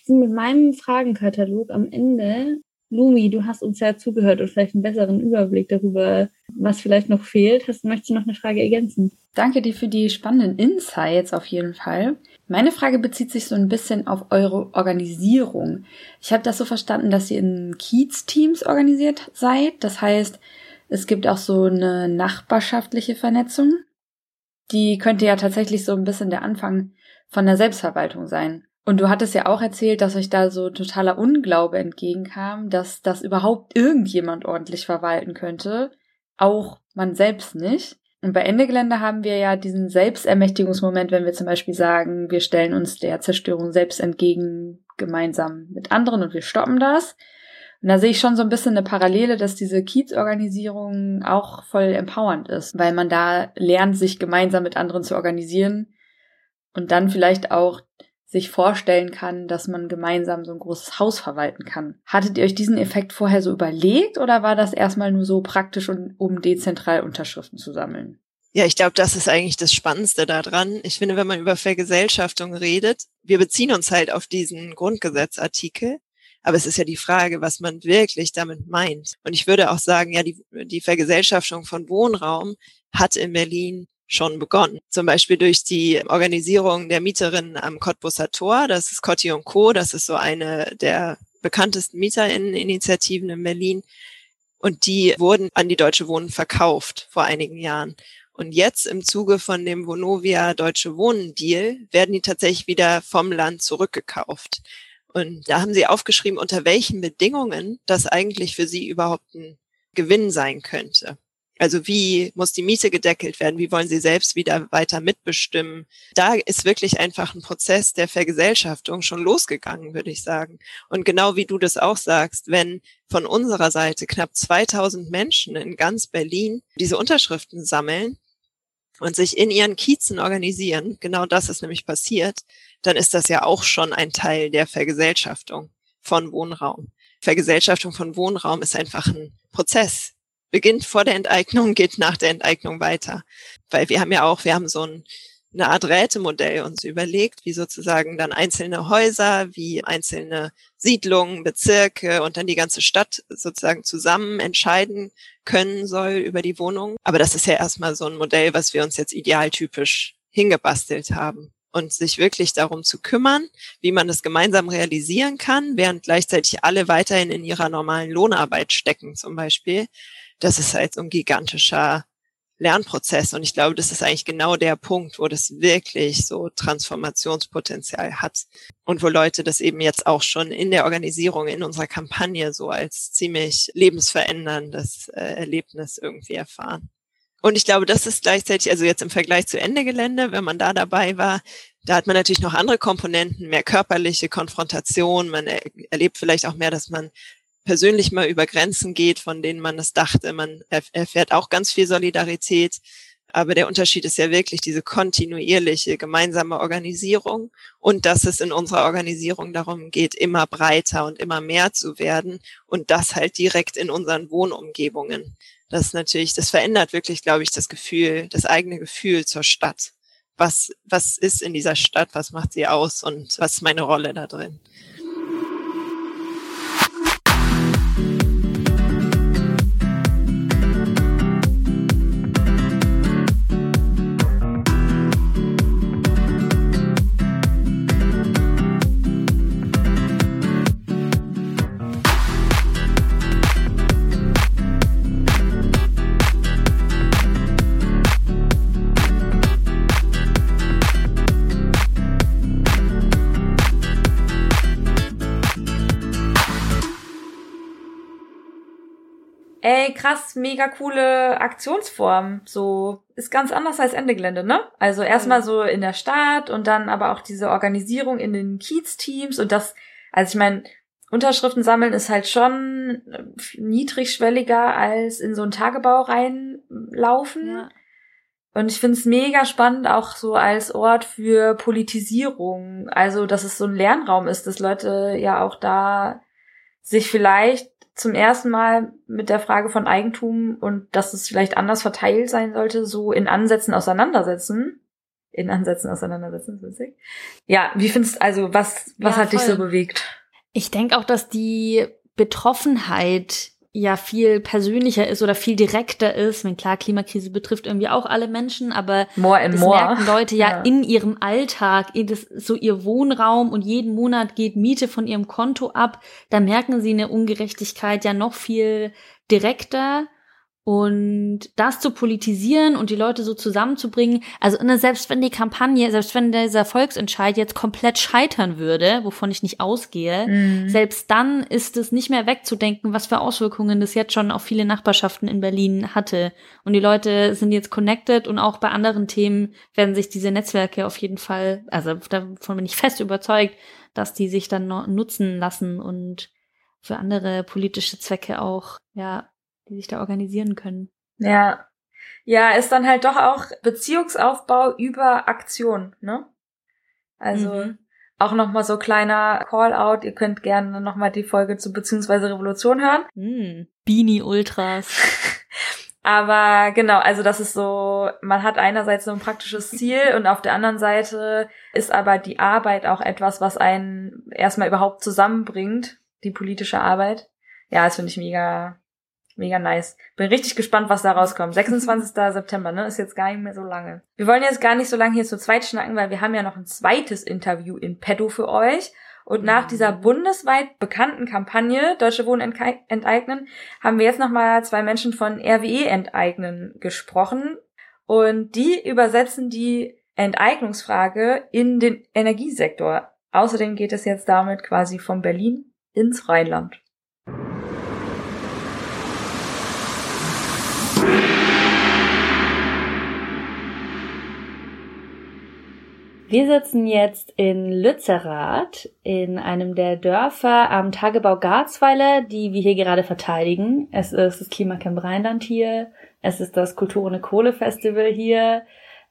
S4: Mit meinem Fragenkatalog am Ende, Lumi, du hast uns ja zugehört und vielleicht einen besseren Überblick darüber, was vielleicht noch fehlt. Hast, möchtest du noch eine Frage ergänzen?
S7: Danke dir für die spannenden Insights auf jeden Fall. Meine Frage bezieht sich so ein bisschen auf eure Organisierung. Ich habe das so verstanden, dass ihr in Kiez-Teams organisiert seid. Das heißt, es gibt auch so eine nachbarschaftliche Vernetzung. Die könnte ja tatsächlich so ein bisschen der Anfang von der Selbstverwaltung sein. Und du hattest ja auch erzählt, dass euch da so totaler Unglaube entgegenkam, dass das überhaupt irgendjemand ordentlich verwalten könnte. Auch man selbst nicht. Und bei Ende Gelände haben wir ja diesen Selbstermächtigungsmoment, wenn wir zum Beispiel sagen, wir stellen uns der Zerstörung selbst entgegen, gemeinsam mit anderen und wir stoppen das. Und da sehe ich schon so ein bisschen eine Parallele, dass diese Kiez-Organisierung auch voll empowernd ist, weil man da lernt, sich gemeinsam mit anderen zu organisieren und dann vielleicht auch sich vorstellen kann, dass man gemeinsam so ein großes Haus verwalten kann. Hattet ihr euch diesen Effekt vorher so überlegt oder war das erstmal nur so praktisch, um dezentral Unterschriften zu sammeln?
S6: Ja, ich glaube, das ist eigentlich das Spannendste daran. Ich finde, wenn man über Vergesellschaftung redet, wir beziehen uns halt auf diesen Grundgesetzartikel. Aber es ist ja die Frage, was man wirklich damit meint. Und ich würde auch sagen, ja, die, die Vergesellschaftung von Wohnraum hat in Berlin schon begonnen. Zum Beispiel durch die Organisierung der Mieterinnen am Cottbusser Tor. Das ist Cotti und Co. Das ist so eine der bekanntesten Mieterinitiativen in Berlin. Und die wurden an die Deutsche Wohnen verkauft vor einigen Jahren. Und jetzt im Zuge von dem Vonovia Deutsche Wohnen Deal werden die tatsächlich wieder vom Land zurückgekauft. Und da haben sie aufgeschrieben, unter welchen Bedingungen das eigentlich für sie überhaupt ein Gewinn sein könnte. Also wie muss die Miete gedeckelt werden? Wie wollen Sie selbst wieder weiter mitbestimmen? Da ist wirklich einfach ein Prozess der Vergesellschaftung schon losgegangen, würde ich sagen. Und genau wie du das auch sagst, wenn von unserer Seite knapp 2000 Menschen in ganz Berlin diese Unterschriften sammeln und sich in ihren Kiezen organisieren, genau das ist nämlich passiert, dann ist das ja auch schon ein Teil der Vergesellschaftung von Wohnraum. Vergesellschaftung von Wohnraum ist einfach ein Prozess, beginnt vor der Enteignung, geht nach der Enteignung weiter. Weil wir haben ja auch, wir haben so ein, eine Art Rätemodell uns überlegt, wie sozusagen dann einzelne Häuser, wie einzelne Siedlungen, Bezirke und dann die ganze Stadt sozusagen zusammen entscheiden können soll über die Wohnung. Aber das ist ja erstmal so ein Modell, was wir uns jetzt idealtypisch hingebastelt haben und sich wirklich darum zu kümmern, wie man das gemeinsam realisieren kann, während gleichzeitig alle weiterhin in ihrer normalen Lohnarbeit stecken zum Beispiel das ist halt so ein gigantischer Lernprozess. Und ich glaube, das ist eigentlich genau der Punkt, wo das wirklich so Transformationspotenzial hat und wo Leute das eben jetzt auch schon in der Organisierung, in unserer Kampagne so als ziemlich lebensveränderndes äh, Erlebnis irgendwie erfahren. Und ich glaube, das ist gleichzeitig, also jetzt im Vergleich zu Ende Gelände, wenn man da dabei war, da hat man natürlich noch andere Komponenten, mehr körperliche Konfrontation. Man er, erlebt vielleicht auch mehr, dass man persönlich mal über Grenzen geht, von denen man es dachte. Man erfährt auch ganz viel Solidarität. Aber der Unterschied ist ja wirklich diese kontinuierliche gemeinsame Organisierung und dass es in unserer Organisierung darum geht, immer breiter und immer mehr zu werden und das halt direkt in unseren Wohnumgebungen. Das ist natürlich, das verändert wirklich, glaube ich, das Gefühl, das eigene Gefühl zur Stadt. Was, was ist in dieser Stadt? Was macht sie aus? Und was ist meine Rolle da drin?
S3: Ey, krass, mega coole Aktionsform. So, ist ganz anders als Ende Gelände, ne? Also erstmal so in der Stadt und dann aber auch diese Organisierung in den Kiez-Teams und das, also ich meine, Unterschriften sammeln ist halt schon niedrigschwelliger als in so einen Tagebau reinlaufen. Ja. Und ich finde es mega spannend, auch so als Ort für Politisierung. Also, dass es so ein Lernraum ist, dass Leute ja auch da sich vielleicht zum ersten Mal mit der Frage von Eigentum und dass es vielleicht anders verteilt sein sollte, so in Ansätzen auseinandersetzen. In Ansätzen auseinandersetzen, ist witzig. Ja, wie findest also was was ja, hat dich so bewegt?
S4: Ich denke auch, dass die Betroffenheit ja viel persönlicher ist oder viel direkter ist. Wenn klar, Klimakrise betrifft irgendwie auch alle Menschen, aber
S3: more and
S4: das
S3: more.
S4: merken Leute ja, ja, in ihrem Alltag, das, so ihr Wohnraum und jeden Monat geht Miete von ihrem Konto ab. Da merken sie eine Ungerechtigkeit ja noch viel direkter. Und das zu politisieren und die Leute so zusammenzubringen, also ne, selbst wenn die Kampagne, selbst wenn dieser Volksentscheid jetzt komplett scheitern würde, wovon ich nicht ausgehe, mhm. selbst dann ist es nicht mehr wegzudenken, was für Auswirkungen das jetzt schon auf viele Nachbarschaften in Berlin hatte. Und die Leute sind jetzt connected und auch bei anderen Themen werden sich diese Netzwerke auf jeden Fall, also davon bin ich fest überzeugt, dass die sich dann nutzen lassen und für andere politische Zwecke auch, ja, die sich da organisieren können.
S3: Ja. Ja, ist dann halt doch auch Beziehungsaufbau über Aktion, ne? Also mhm. auch nochmal so kleiner Call-out. Ihr könnt gerne nochmal die Folge zu beziehungsweise Revolution hören.
S4: Mhm. Beanie Ultras. [LAUGHS]
S3: Aber genau, also das ist so, man hat einerseits so ein praktisches Ziel und auf der anderen Seite ist aber die Arbeit auch etwas, was einen erstmal überhaupt zusammenbringt, die politische Arbeit. Ja, das finde ich mega, Mega nice. Bin richtig gespannt, was da rauskommt. 26. [LAUGHS] September, ne? Ist jetzt gar nicht mehr so lange. Wir wollen jetzt gar nicht so lange hier zu zweit schnacken, weil wir haben ja noch ein zweites Interview in petto für euch. Und nach dieser mhm. bundesweit bekannten Kampagne Deutsche Wohnen enteignen haben wir jetzt nochmal zwei Menschen von RWE enteignen gesprochen. Und die übersetzen die Enteignungsfrage in den Energiesektor. Außerdem geht es jetzt damit quasi von Berlin ins Rheinland.
S5: Wir sitzen jetzt in Lützerath, in einem der Dörfer am Tagebau Garzweiler, die wir hier gerade verteidigen. Es ist das Klimacamp Rheinland hier, es ist das Kultur ohne Kohle Festival hier,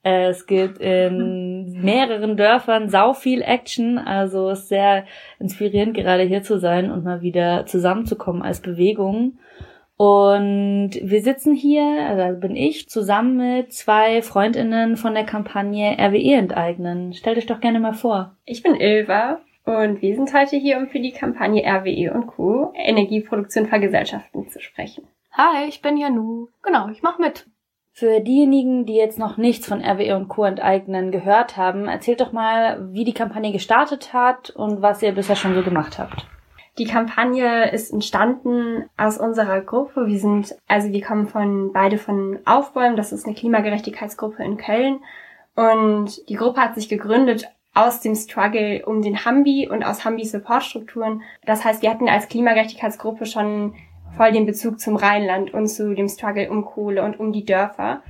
S5: es gibt in [LAUGHS] mehreren Dörfern sau viel Action, also es ist sehr inspirierend gerade hier zu sein und mal wieder zusammenzukommen als Bewegung. Und wir sitzen hier, also bin ich, zusammen mit zwei Freundinnen von der Kampagne RWE enteignen. Stell dich doch gerne mal vor.
S8: Ich bin Ilva und wir sind heute hier, um für die Kampagne RWE und Co. Energieproduktion vergesellschaften zu sprechen.
S9: Hi, ich bin Janu. Genau, ich mach mit.
S5: Für diejenigen, die jetzt noch nichts von RWE und Co. enteignen gehört haben, erzählt doch mal, wie die Kampagne gestartet hat und was ihr bisher schon so gemacht habt.
S8: Die Kampagne ist entstanden aus unserer Gruppe. Wir sind, also wir kommen von beide von Aufbäumen. Das ist eine Klimagerechtigkeitsgruppe in Köln. Und die Gruppe hat sich gegründet aus dem Struggle um den Hambi und aus Hambi Supportstrukturen. Das heißt, wir hatten als Klimagerechtigkeitsgruppe schon voll den Bezug zum Rheinland und zu dem Struggle um Kohle und um die Dörfer.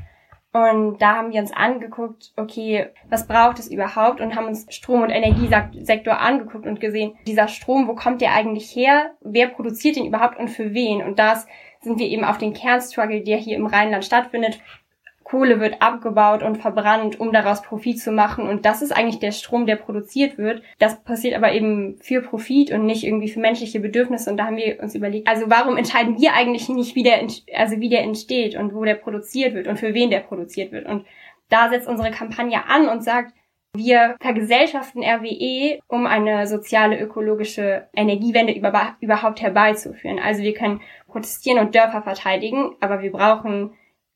S8: Und da haben wir uns angeguckt, okay, was braucht es überhaupt? Und haben uns Strom- und Energiesektor angeguckt und gesehen, dieser Strom, wo kommt der eigentlich her? Wer produziert den überhaupt und für wen? Und das sind wir eben auf den Kernstruggle, der hier im Rheinland stattfindet, Kohle wird abgebaut und verbrannt, um daraus Profit zu machen. Und das ist eigentlich der Strom, der produziert wird. Das passiert aber eben für Profit und nicht irgendwie für menschliche Bedürfnisse. Und da haben wir uns überlegt, also warum entscheiden wir eigentlich nicht, wie der, also wie der entsteht und wo der produziert wird und für wen der produziert wird. Und da setzt unsere Kampagne an und sagt, wir vergesellschaften RWE, um eine soziale, ökologische Energiewende überhaupt herbeizuführen. Also wir können protestieren und Dörfer verteidigen, aber wir brauchen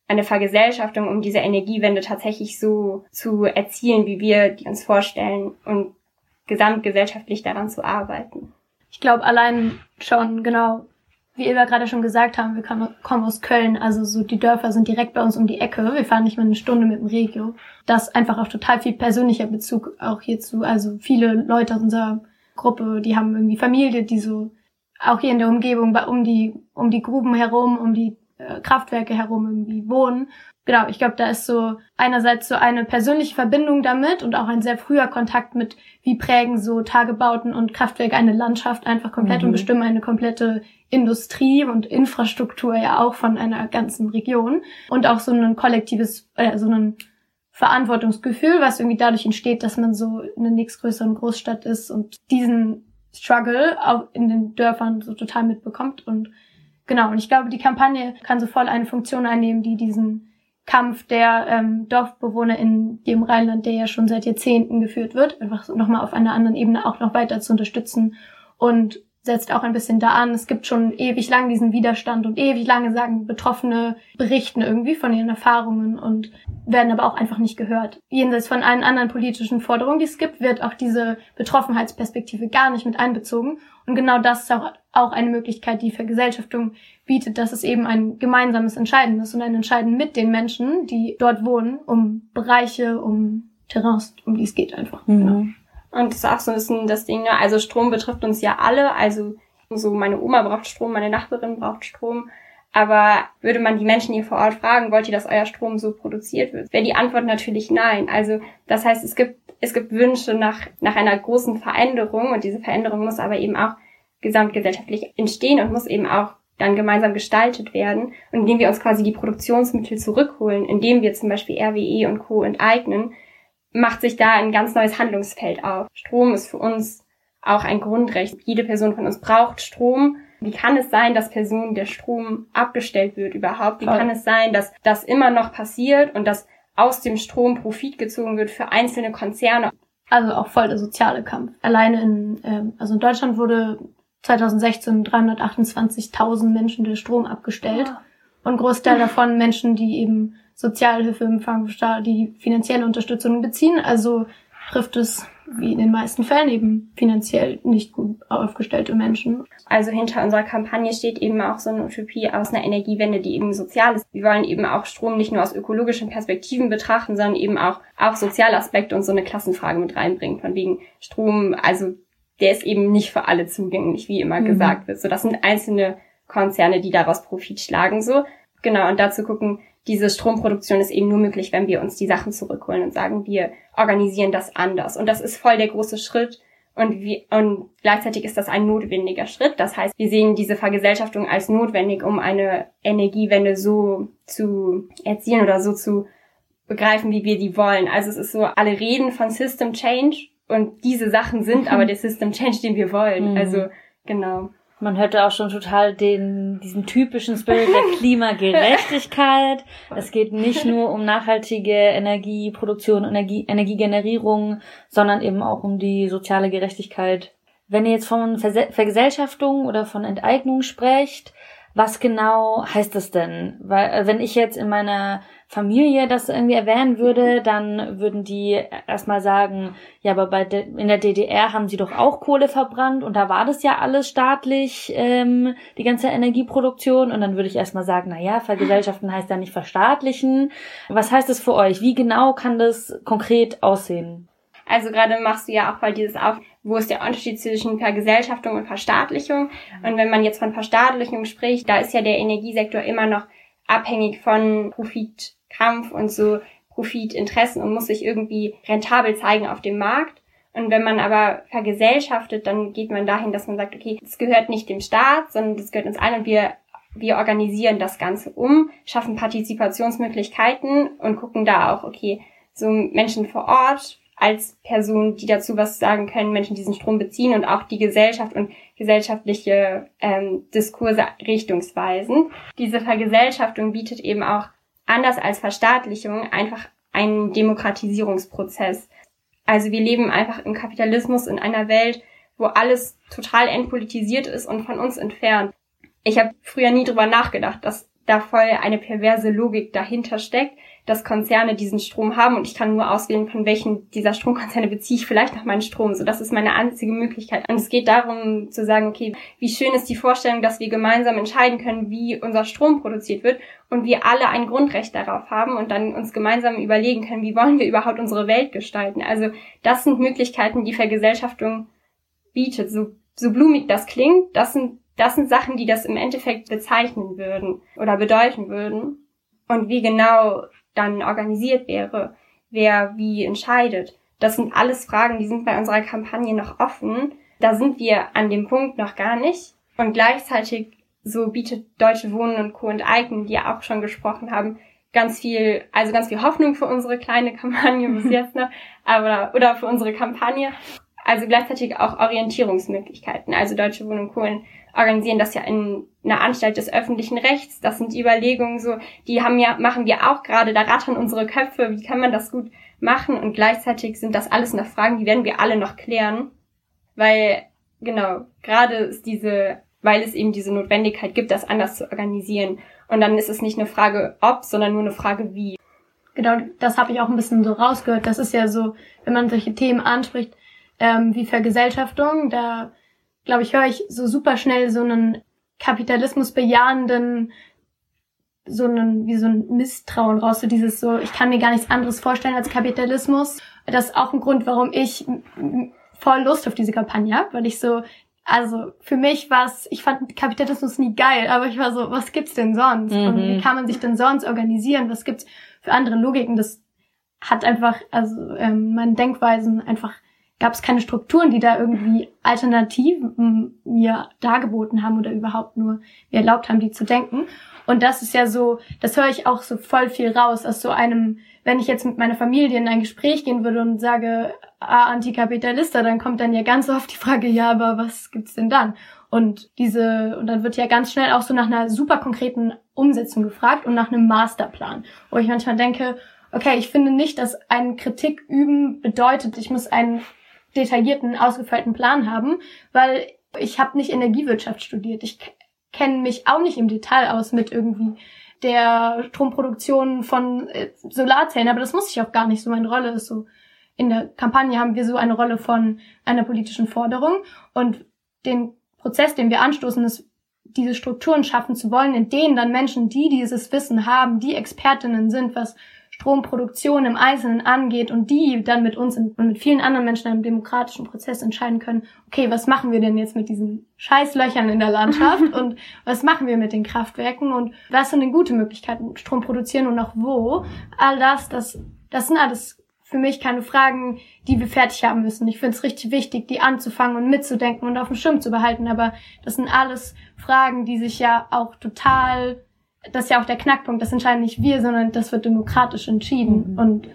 S8: eine Vergesellschaftung, um diese Energiewende tatsächlich so zu erzielen, wie wir die uns vorstellen und gesamtgesellschaftlich daran zu arbeiten.
S9: Ich glaube allein schon genau, wie Eva gerade schon gesagt haben, wir kommen aus Köln, also so die Dörfer sind direkt bei uns um die Ecke. Wir fahren nicht mal eine Stunde mit dem Regio. Das einfach auch total viel persönlicher Bezug auch hierzu. Also viele Leute aus unserer Gruppe, die haben irgendwie Familie, die so auch hier in der Umgebung, um die, um die Gruben herum, um die äh, Kraftwerke herum irgendwie wohnen. Genau, ich glaube, da ist so einerseits so eine persönliche Verbindung damit und auch ein sehr früher Kontakt mit, wie prägen so Tagebauten und Kraftwerke eine Landschaft einfach komplett mhm. und bestimmen eine komplette Industrie und Infrastruktur ja auch von einer ganzen Region und auch so ein kollektives, äh, so ein Verantwortungsgefühl, was irgendwie dadurch entsteht, dass man so in einer nächstgrößeren Großstadt ist und diesen Struggle auch in den Dörfern so total mitbekommt und Genau, und ich glaube, die Kampagne kann so voll eine Funktion einnehmen, die diesen Kampf der ähm, Dorfbewohner in dem Rheinland, der ja schon seit Jahrzehnten geführt wird, einfach nochmal auf einer anderen Ebene auch noch weiter zu unterstützen und setzt auch ein bisschen da an. Es gibt schon ewig lang diesen Widerstand und ewig lange sagen Betroffene berichten irgendwie von ihren Erfahrungen und werden aber auch einfach nicht gehört. Jenseits von allen anderen politischen Forderungen, die es gibt, wird auch diese Betroffenheitsperspektive gar nicht mit einbezogen. Und genau das ist auch, auch eine Möglichkeit, die Vergesellschaftung bietet, dass es eben ein gemeinsames Entscheiden ist und ein Entscheiden mit den Menschen, die dort wohnen, um Bereiche, um Terrains, um die es geht einfach. Mhm. Genau.
S8: Und das ist auch so ein bisschen das Ding, ne? also Strom betrifft uns ja alle, also so meine Oma braucht Strom, meine Nachbarin braucht Strom. Aber würde man die Menschen hier vor Ort fragen, wollt ihr, dass euer Strom so produziert wird? Wäre die Antwort natürlich nein. Also das heißt, es gibt, es gibt Wünsche nach, nach einer großen Veränderung und diese Veränderung muss aber eben auch gesamtgesellschaftlich entstehen und muss eben auch dann gemeinsam gestaltet werden. Und indem wir uns quasi die Produktionsmittel zurückholen, indem wir zum Beispiel RWE und Co. enteignen, macht sich da ein ganz neues Handlungsfeld auf. Strom ist für uns auch ein Grundrecht. Jede Person von uns braucht Strom. Wie kann es sein, dass Personen der Strom abgestellt wird überhaupt? Wie kann es sein, dass das immer noch passiert und dass aus dem Strom Profit gezogen wird für einzelne Konzerne?
S9: Also auch voll der soziale Kampf. Alleine in, ähm, also in Deutschland wurde 2016 328.000 Menschen der Strom abgestellt. Oh. Und Großteil davon Menschen, die eben Sozialhilfe empfangen, die finanzielle Unterstützung beziehen. Also trifft es wie in den meisten Fällen eben finanziell nicht gut aufgestellte Menschen.
S8: Also hinter unserer Kampagne steht eben auch so eine Utopie aus einer Energiewende, die eben sozial ist. Wir wollen eben auch Strom nicht nur aus ökologischen Perspektiven betrachten, sondern eben auch, auch soziale Aspekte und so eine Klassenfrage mit reinbringen. Von wegen Strom, also der ist eben nicht für alle zugänglich, wie immer mhm. gesagt wird. So, das sind einzelne Konzerne, die daraus Profit schlagen, so. Genau, und dazu gucken, diese Stromproduktion ist eben nur möglich, wenn wir uns die Sachen zurückholen und sagen, wir organisieren das anders. Und das ist voll der große Schritt. Und, wir, und gleichzeitig ist das ein notwendiger Schritt. Das heißt, wir sehen diese Vergesellschaftung als notwendig, um eine Energiewende so zu erzielen oder so zu begreifen, wie wir die wollen. Also es ist so, alle reden von System Change und diese Sachen sind [LAUGHS] aber der System Change, den wir wollen. Mhm. Also genau.
S4: Man hörte auch schon total den, diesen typischen Spirit der [LAUGHS] Klimagerechtigkeit. es geht nicht nur um nachhaltige Energieproduktion, Energie, Energiegenerierung, sondern eben auch um die soziale Gerechtigkeit. Wenn ihr jetzt von Vergesellschaftung oder von Enteignung sprecht, was genau heißt das denn? Weil, äh, wenn ich jetzt in meiner Familie das irgendwie erwähnen würde, dann würden die erstmal sagen, ja, aber bei de in der DDR haben sie doch auch Kohle verbrannt und da war das ja alles staatlich, ähm, die ganze Energieproduktion. Und dann würde ich erstmal sagen, na ja, Vergesellschaften heißt ja nicht verstaatlichen. Was heißt das für euch? Wie genau kann das konkret aussehen?
S8: Also gerade machst du ja auch voll dieses auf, wo ist der Unterschied zwischen Vergesellschaftung und Verstaatlichung? Und wenn man jetzt von Verstaatlichung spricht, da ist ja der Energiesektor immer noch abhängig von Profitkampf und so Profitinteressen und muss sich irgendwie rentabel zeigen auf dem Markt. Und wenn man aber vergesellschaftet, dann geht man dahin, dass man sagt, okay, es gehört nicht dem Staat, sondern das gehört uns allen und wir wir organisieren das Ganze um, schaffen Partizipationsmöglichkeiten und gucken da auch, okay, so Menschen vor Ort als Personen, die dazu was sagen können, Menschen diesen Strom beziehen und auch die Gesellschaft und gesellschaftliche ähm, Diskurse richtungsweisen. Diese Vergesellschaftung bietet eben auch anders als Verstaatlichung einfach einen Demokratisierungsprozess. Also wir leben einfach im Kapitalismus in einer Welt, wo alles total entpolitisiert ist und von uns entfernt. Ich habe früher nie drüber nachgedacht, dass da voll eine perverse Logik dahinter steckt, dass Konzerne diesen Strom haben und ich kann nur auswählen, von welchen dieser Stromkonzerne beziehe ich vielleicht noch meinen Strom. So, das ist meine einzige Möglichkeit. Und es geht darum zu sagen, okay, wie schön ist die Vorstellung, dass wir gemeinsam entscheiden können, wie unser Strom produziert wird und wir alle ein Grundrecht darauf haben und dann uns gemeinsam überlegen können, wie wollen wir überhaupt unsere Welt gestalten. Also das sind Möglichkeiten, die Vergesellschaftung bietet. So, so blumig das klingt, das sind das sind Sachen, die das im Endeffekt bezeichnen würden oder bedeuten würden. Und wie genau dann organisiert wäre, wer wie entscheidet. Das sind alles Fragen, die sind bei unserer Kampagne noch offen. Da sind wir an dem Punkt noch gar nicht. Und gleichzeitig so bietet Deutsche Wohnen und Co. enteignen, die ja auch schon gesprochen haben, ganz viel, also ganz viel Hoffnung für unsere kleine Kampagne bis [LAUGHS] jetzt noch, aber, oder für unsere Kampagne. Also gleichzeitig auch Orientierungsmöglichkeiten. Also Deutsche Wohnen und Co organisieren das ja in einer Anstalt des öffentlichen Rechts. Das sind Überlegungen so, die haben ja, machen wir auch gerade, da rattern unsere Köpfe, wie kann man das gut machen? Und gleichzeitig sind das alles noch Fragen, die werden wir alle noch klären. Weil, genau, gerade ist diese, weil es eben diese Notwendigkeit gibt, das anders zu organisieren. Und dann ist es nicht eine Frage ob, sondern nur eine Frage wie.
S9: Genau, das habe ich auch ein bisschen so rausgehört. Das ist ja so, wenn man solche Themen anspricht, ähm, wie Vergesellschaftung, da glaube ich, höre ich so super schnell so einen Kapitalismus bejahenden, so einen, wie so ein Misstrauen raus, so dieses so, ich kann mir gar nichts anderes vorstellen als Kapitalismus. Das ist auch ein Grund, warum ich voll Lust auf diese Kampagne habe, weil ich so, also für mich war es, ich fand Kapitalismus nie geil, aber ich war so, was gibt's denn sonst? Mhm. Und wie kann man sich denn sonst organisieren? Was gibt's für andere Logiken? Das hat einfach, also ähm, meine Denkweisen einfach gab es keine Strukturen, die da irgendwie Alternativen mir dargeboten haben oder überhaupt nur mir erlaubt haben, die zu denken. Und das ist ja so, das höre ich auch so voll viel raus aus so einem, wenn ich jetzt mit meiner Familie in ein Gespräch gehen würde und sage, ah, Antikapitalister, dann kommt dann ja ganz oft die Frage, ja, aber was gibt's denn dann? Und diese, und dann wird ja ganz schnell auch so nach einer super konkreten Umsetzung gefragt und nach einem Masterplan, wo ich manchmal denke, okay, ich finde nicht, dass ein Kritik üben bedeutet, ich muss einen detaillierten, ausgefeilten Plan haben, weil ich habe nicht Energiewirtschaft studiert. Ich kenne mich auch nicht im Detail aus mit irgendwie der Stromproduktion von äh, Solarzellen, aber das muss ich auch gar nicht so. Meine Rolle ist so, in der Kampagne haben wir so eine Rolle von einer politischen Forderung und den Prozess, den wir anstoßen, ist, diese Strukturen schaffen zu wollen, in denen dann Menschen, die dieses Wissen haben, die Expertinnen sind, was Stromproduktion im Einzelnen angeht und die dann mit uns und mit vielen anderen Menschen einem demokratischen Prozess entscheiden können, okay, was machen wir denn jetzt mit diesen Scheißlöchern in der Landschaft [LAUGHS] und was machen wir mit den Kraftwerken und was sind denn gute Möglichkeiten, Strom produzieren und auch wo? All das, das, das sind alles für mich keine Fragen, die wir fertig haben müssen. Ich finde es richtig wichtig, die anzufangen und mitzudenken und auf dem Schirm zu behalten, aber das sind alles Fragen, die sich ja auch total das ist ja auch der Knackpunkt, das entscheiden nicht wir, sondern das wird demokratisch entschieden mhm. und,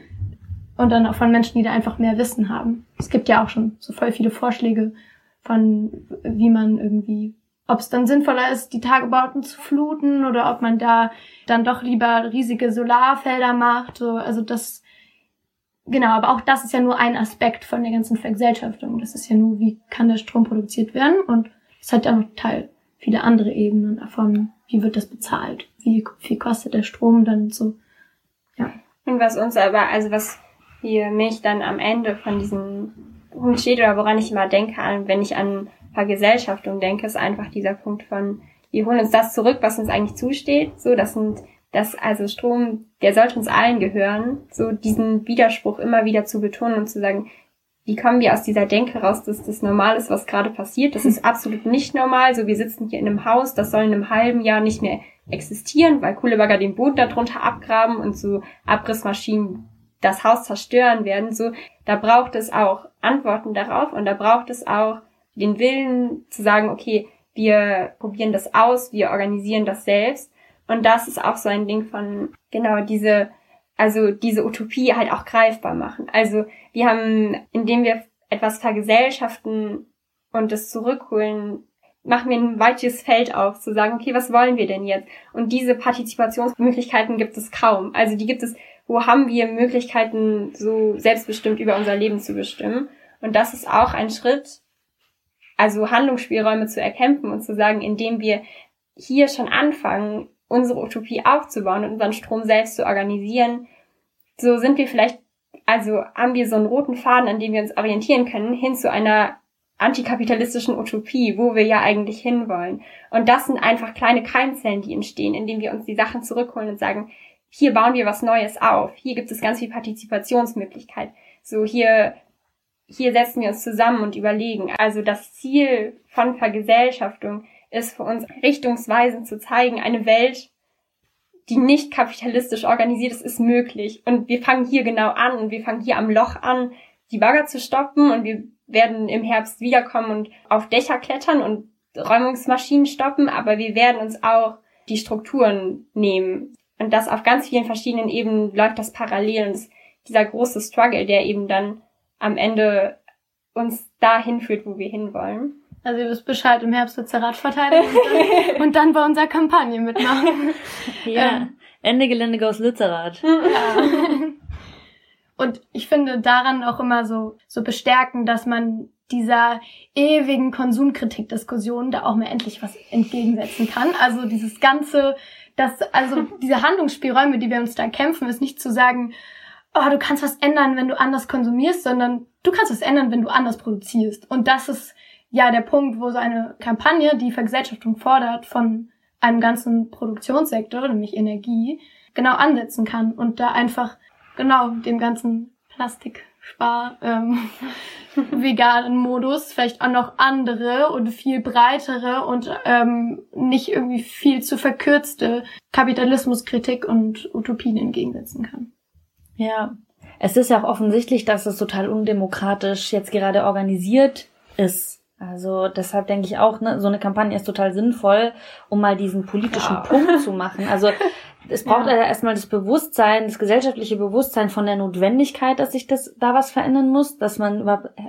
S9: und dann auch von Menschen, die da einfach mehr Wissen haben. Es gibt ja auch schon so voll viele Vorschläge von, wie man irgendwie, ob es dann sinnvoller ist, die Tagebauten zu fluten oder ob man da dann doch lieber riesige Solarfelder macht, so, also das, Genau, aber auch das ist ja nur ein Aspekt von der ganzen Vergesellschaftung. Das ist ja nur, wie kann der Strom produziert werden und es hat ja noch Teil viele andere Ebenen davon, wie wird das bezahlt, wie viel kostet der Strom dann so. Ja.
S8: Und was uns aber, also was hier mich dann am Ende von diesem Punkt steht oder woran ich immer denke, wenn ich an Vergesellschaftung denke, ist einfach dieser Punkt von, wir holen uns das zurück, was uns eigentlich zusteht. So, das sind, das, also Strom, der sollte uns allen gehören. So, diesen Widerspruch immer wieder zu betonen und zu sagen, wie kommen wir aus dieser Denke raus, dass das normal ist, was gerade passiert? Das ist absolut nicht normal. So, wir sitzen hier in einem Haus, das soll in einem halben Jahr nicht mehr existieren, weil Kohlebagger den Boden darunter abgraben und so Abrissmaschinen das Haus zerstören werden. So, da braucht es auch Antworten darauf und da braucht es auch den Willen zu sagen, okay, wir probieren das aus, wir organisieren das selbst. Und das ist auch so ein Ding von, genau, diese, also diese Utopie halt auch greifbar machen. Also wir haben, indem wir etwas vergesellschaften und das zurückholen, machen wir ein weites Feld auf, zu sagen, okay, was wollen wir denn jetzt? Und diese Partizipationsmöglichkeiten gibt es kaum. Also die gibt es, wo haben wir Möglichkeiten, so selbstbestimmt über unser Leben zu bestimmen? Und das ist auch ein Schritt, also Handlungsspielräume zu erkämpfen und zu sagen, indem wir hier schon anfangen, unsere Utopie aufzubauen und unseren Strom selbst zu organisieren, so sind wir vielleicht, also haben wir so einen roten Faden, an dem wir uns orientieren können, hin zu einer antikapitalistischen Utopie, wo wir ja eigentlich hinwollen. Und das sind einfach kleine Keimzellen, die entstehen, indem wir uns die Sachen zurückholen und sagen, hier bauen wir was Neues auf, hier gibt es ganz viel Partizipationsmöglichkeit. So hier, hier setzen wir uns zusammen und überlegen. Also das Ziel von Vergesellschaftung ist für uns richtungsweisend zu zeigen, eine Welt, die nicht kapitalistisch organisiert ist, ist möglich. Und wir fangen hier genau an und wir fangen hier am Loch an, die Bagger zu stoppen und wir werden im Herbst wiederkommen und auf Dächer klettern und Räumungsmaschinen stoppen, aber wir werden uns auch die Strukturen nehmen. Und das auf ganz vielen verschiedenen Ebenen läuft das parallel und dieser große Struggle, der eben dann am Ende uns dahin führt, wo wir hinwollen.
S9: Also ihr wisst Bescheid, im Herbst wird's der Radverteidigung und, dann, [LAUGHS] und dann bei unserer Kampagne mitmachen. [LAUGHS]
S4: Ja, ähm. Ende Gelände goes Lützerath.
S9: Ja. Und ich finde daran auch immer so, so bestärken, dass man dieser ewigen Konsumkritikdiskussion da auch mal endlich was entgegensetzen kann. Also dieses ganze, das, also diese Handlungsspielräume, die wir uns da kämpfen, ist nicht zu sagen, oh, du kannst was ändern, wenn du anders konsumierst, sondern du kannst was ändern, wenn du anders produzierst. Und das ist ja der Punkt, wo so eine Kampagne, die Vergesellschaftung fordert von einem ganzen Produktionssektor, nämlich Energie, genau ansetzen kann und da einfach genau dem ganzen Plastikspar ähm, [LAUGHS] veganen Modus vielleicht auch noch andere und viel breitere und ähm, nicht irgendwie viel zu verkürzte Kapitalismuskritik und Utopien entgegensetzen kann.
S4: Ja, es ist ja auch offensichtlich, dass es total undemokratisch jetzt gerade organisiert ist also deshalb denke ich auch, ne, so eine Kampagne ist total sinnvoll, um mal diesen politischen ja. Punkt zu machen. Also es braucht ja. erstmal das Bewusstsein, das gesellschaftliche Bewusstsein von der Notwendigkeit, dass sich das da was verändern muss, dass man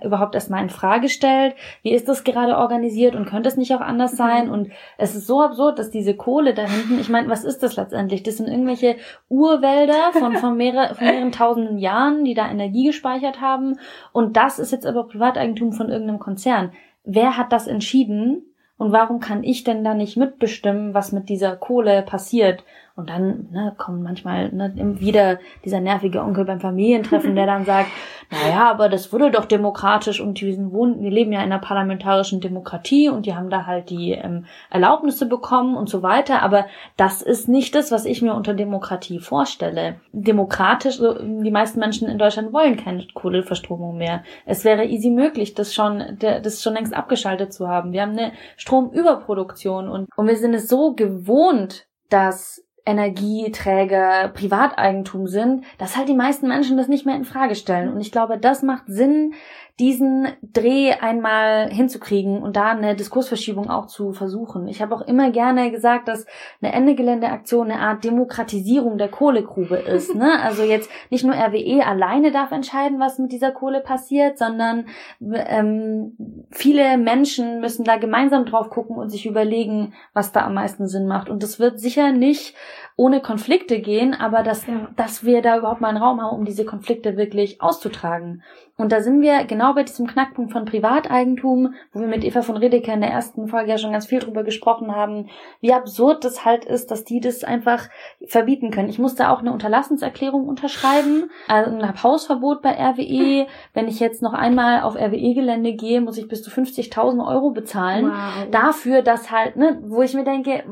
S4: überhaupt erstmal in Frage stellt, wie ist das gerade organisiert und könnte es nicht auch anders sein? Mhm. Und es ist so absurd, dass diese Kohle da hinten, ich meine, was ist das letztendlich? Das sind irgendwelche Urwälder von, von, mehrere, von mehreren tausenden Jahren, die da Energie gespeichert haben. Und das ist jetzt aber Privateigentum von irgendeinem Konzern wer hat das entschieden und warum kann ich denn da nicht mitbestimmen, was mit dieser Kohle passiert? Und dann ne, kommt manchmal ne, wieder dieser nervige Onkel beim Familientreffen, der dann sagt, [LAUGHS] naja, aber das wurde doch demokratisch und wir, sind, wir leben ja in einer parlamentarischen Demokratie und die haben da halt die ähm, Erlaubnisse bekommen und so weiter. Aber das ist nicht das, was ich mir unter Demokratie vorstelle. Demokratisch, die meisten Menschen in Deutschland wollen keine Kohleverstromung mehr. Es wäre easy möglich, das schon, das schon längst abgeschaltet zu haben. Wir haben eine Stromüberproduktion und, und wir sind es so gewohnt, dass Energieträger Privateigentum sind, dass halt die meisten Menschen das nicht mehr in Frage stellen. Und ich glaube, das macht Sinn, diesen Dreh einmal hinzukriegen und da eine Diskursverschiebung auch zu versuchen. Ich habe auch immer gerne gesagt, dass eine Ende-Gelände-Aktion eine Art Demokratisierung der Kohlegrube ist. [LAUGHS] Ne? Also jetzt nicht nur RWE alleine darf entscheiden, was mit dieser Kohle passiert, sondern ähm, viele Menschen müssen da gemeinsam drauf gucken und sich überlegen, was da am meisten Sinn macht. Und das wird sicher nicht ohne Konflikte gehen, aber dass, ja. dass wir da überhaupt mal einen Raum haben, um diese Konflikte wirklich auszutragen. Und da sind wir genau bei diesem Knackpunkt von Privateigentum, wo wir mit Eva von Redeker in der ersten Folge ja schon ganz viel drüber gesprochen haben, wie absurd das halt ist, dass die das einfach verbieten können. Ich musste auch eine Unterlassenserklärung unterschreiben, also ein Hausverbot bei RWE. [LAUGHS] Wenn ich jetzt noch einmal auf RWE-Gelände gehe, muss ich bis zu 50.000 Euro bezahlen. Wow. Dafür, dass halt, ne, wo ich mir denke,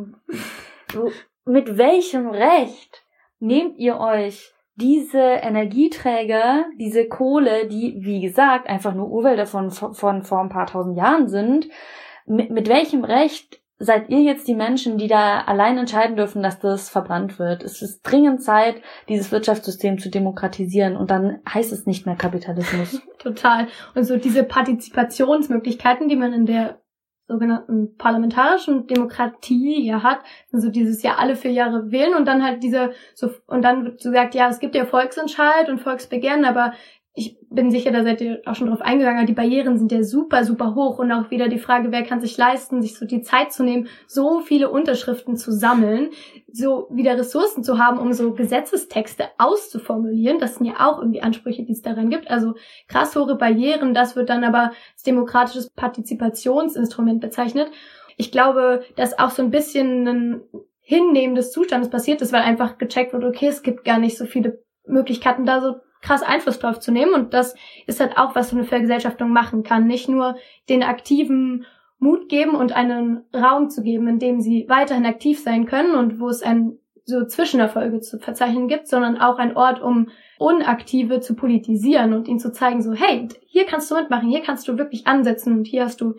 S4: mit welchem Recht nehmt ihr euch diese Energieträger, diese Kohle, die, wie gesagt, einfach nur Urwälder von, von, vor ein paar tausend Jahren sind, mit, mit welchem Recht seid ihr jetzt die Menschen, die da allein entscheiden dürfen, dass das verbrannt wird? Es ist dringend Zeit, dieses Wirtschaftssystem zu demokratisieren und dann heißt es nicht mehr Kapitalismus. [LAUGHS]
S9: Total. Und so diese Partizipationsmöglichkeiten, die man in der sogenannten parlamentarischen Demokratie ja hat, also dieses Jahr alle vier Jahre wählen und dann halt diese so und dann wird so gesagt, ja, es gibt ja Volksentscheid und Volksbegehren, aber ich bin sicher, da seid ihr auch schon drauf eingegangen, die Barrieren sind ja super, super hoch und auch wieder die Frage, wer kann sich leisten, sich so die Zeit zu nehmen, so viele Unterschriften zu sammeln, so wieder Ressourcen zu haben, um so Gesetzestexte auszuformulieren. Das sind ja auch irgendwie Ansprüche, die es daran gibt. Also krass hohe Barrieren, das wird dann aber als demokratisches Partizipationsinstrument bezeichnet. Ich glaube, dass auch so ein bisschen ein Hinnehmen des Zustandes passiert ist, weil einfach gecheckt wird, okay, es gibt gar nicht so viele Möglichkeiten, da so krass Einfluss drauf zu nehmen. Und das ist halt auch, was so eine Vergesellschaftung machen kann. Nicht nur den Aktiven Mut geben und einen Raum zu geben, in dem sie weiterhin aktiv sein können und wo es ein so Zwischenerfolge zu verzeichnen gibt, sondern auch ein Ort, um Unaktive zu politisieren und ihnen zu zeigen, so, hey, hier kannst du mitmachen, hier kannst du wirklich ansetzen und hier hast du,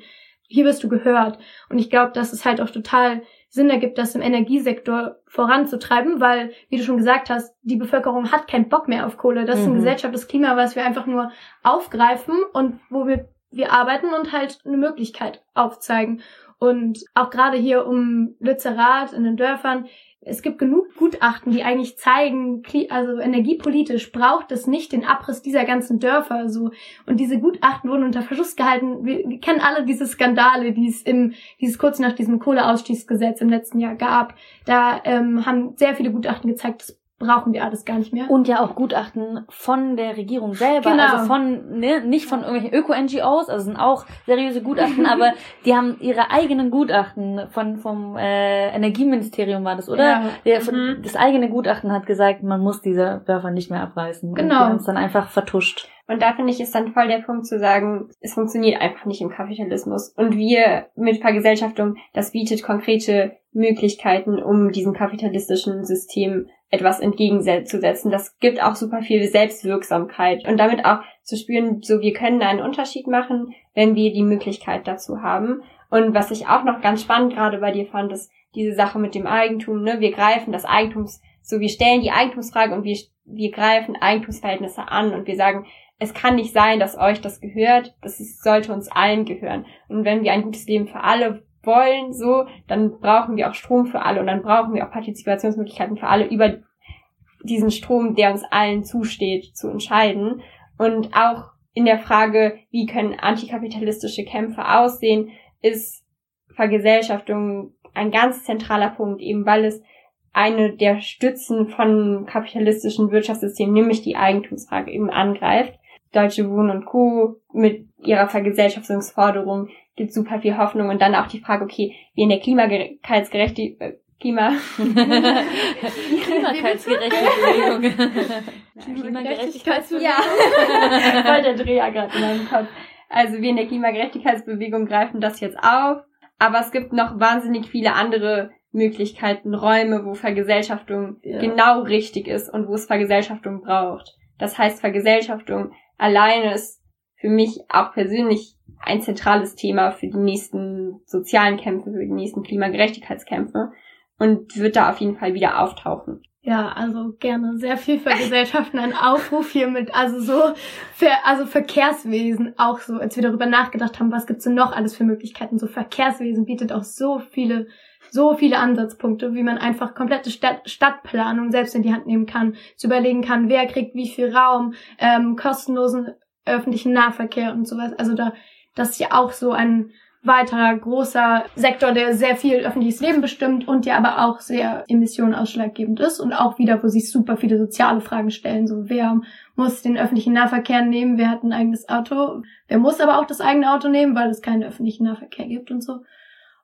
S9: hier wirst du gehört. Und ich glaube, dass es halt auch total Sinn ergibt, das im Energiesektor voranzutreiben, weil, wie du schon gesagt hast, die Bevölkerung hat keinen Bock mehr auf Kohle. Das ist ein mhm. gesellschaftliches Klima, was wir einfach nur aufgreifen und wo wir, wir arbeiten und halt eine Möglichkeit aufzeigen. Und auch gerade hier um Lützerath in den Dörfern es gibt genug Gutachten, die eigentlich zeigen, also energiepolitisch braucht es nicht den Abriss dieser ganzen Dörfer so. Und diese Gutachten wurden unter Verschluss gehalten. Wir, wir kennen alle diese Skandale, die es im, dieses kurz nach diesem Kohleausstiegsgesetz im letzten Jahr gab. Da ähm, haben sehr viele Gutachten gezeigt, das brauchen wir alles gar nicht mehr.
S4: Und ja auch Gutachten von der Regierung selber, genau. also von ne, nicht von irgendwelchen Öko-NGOs, also sind auch seriöse Gutachten, aber [LAUGHS] die haben ihre eigenen Gutachten von vom äh, Energieministerium war das, oder? Ja. Der, mhm. Das eigene Gutachten hat gesagt, man muss diese Dörfer nicht mehr abreißen. Genau. Und die haben es dann einfach vertuscht.
S8: Und da finde ich ist dann voll der Punkt zu sagen, es funktioniert einfach nicht im Kapitalismus. Und wir mit Vergesellschaftung, das bietet konkrete Möglichkeiten, um diesem kapitalistischen System etwas entgegenzusetzen. Das gibt auch super viel Selbstwirksamkeit und damit auch zu spüren, so wir können einen Unterschied machen, wenn wir die Möglichkeit dazu haben. Und was ich auch noch ganz spannend gerade bei dir fand, ist diese Sache mit dem Eigentum. Ne? Wir greifen das Eigentums, so wir stellen die Eigentumsfrage und wir, wir greifen Eigentumsverhältnisse an und wir sagen, es kann nicht sein, dass euch das gehört, das sollte uns allen gehören. Und wenn wir ein gutes Leben für alle wollen, so, dann brauchen wir auch Strom für alle und dann brauchen wir auch Partizipationsmöglichkeiten für alle über diesen Strom, der uns allen zusteht, zu entscheiden. Und auch in der Frage, wie können antikapitalistische Kämpfe aussehen, ist Vergesellschaftung ein ganz zentraler Punkt, eben weil es eine der Stützen von kapitalistischen Wirtschaftssystemen, nämlich die Eigentumsfrage, eben angreift. Deutsche Wohnen und Co. mit ihrer Vergesellschaftungsforderung gibt super viel Hoffnung und dann auch die Frage, okay, wie in der Klimagerechtigkeit, äh, Klima. [LAUGHS]
S4: Klimagerechtigkeitsgerechte Bewegung. [LAUGHS]
S8: Klimagerechtigkeitsbewegung. Ja. [LAUGHS] Voll der Dreher gerade in meinem Kopf. Also wir in der Klimagerechtigkeitsbewegung greifen das jetzt auf. Aber es gibt noch wahnsinnig viele andere Möglichkeiten, Räume, wo Vergesellschaftung ja. genau richtig ist und wo es Vergesellschaftung braucht. Das heißt, Vergesellschaftung alleine ist für mich auch persönlich ein zentrales Thema für die nächsten sozialen Kämpfe, für die nächsten Klimagerechtigkeitskämpfe und wird da auf jeden Fall wieder auftauchen.
S9: Ja, also gerne sehr viel für Gesellschaften ein Aufruf hier mit, also so, für, also Verkehrswesen auch so, als wir darüber nachgedacht haben, was gibt's denn noch alles für Möglichkeiten, so Verkehrswesen bietet auch so viele, so viele Ansatzpunkte, wie man einfach komplette Stadt, Stadtplanung selbst in die Hand nehmen kann, zu überlegen kann, wer kriegt wie viel Raum, ähm, kostenlosen öffentlichen Nahverkehr und sowas. Also da, das ist ja auch so ein weiterer großer Sektor, der sehr viel öffentliches Leben bestimmt und der aber auch sehr emissionenausschlaggebend ist und auch wieder, wo sich super viele soziale Fragen stellen, so wer muss den öffentlichen Nahverkehr nehmen, wer hat ein eigenes Auto, wer muss aber auch das eigene Auto nehmen, weil es keinen öffentlichen Nahverkehr gibt und so.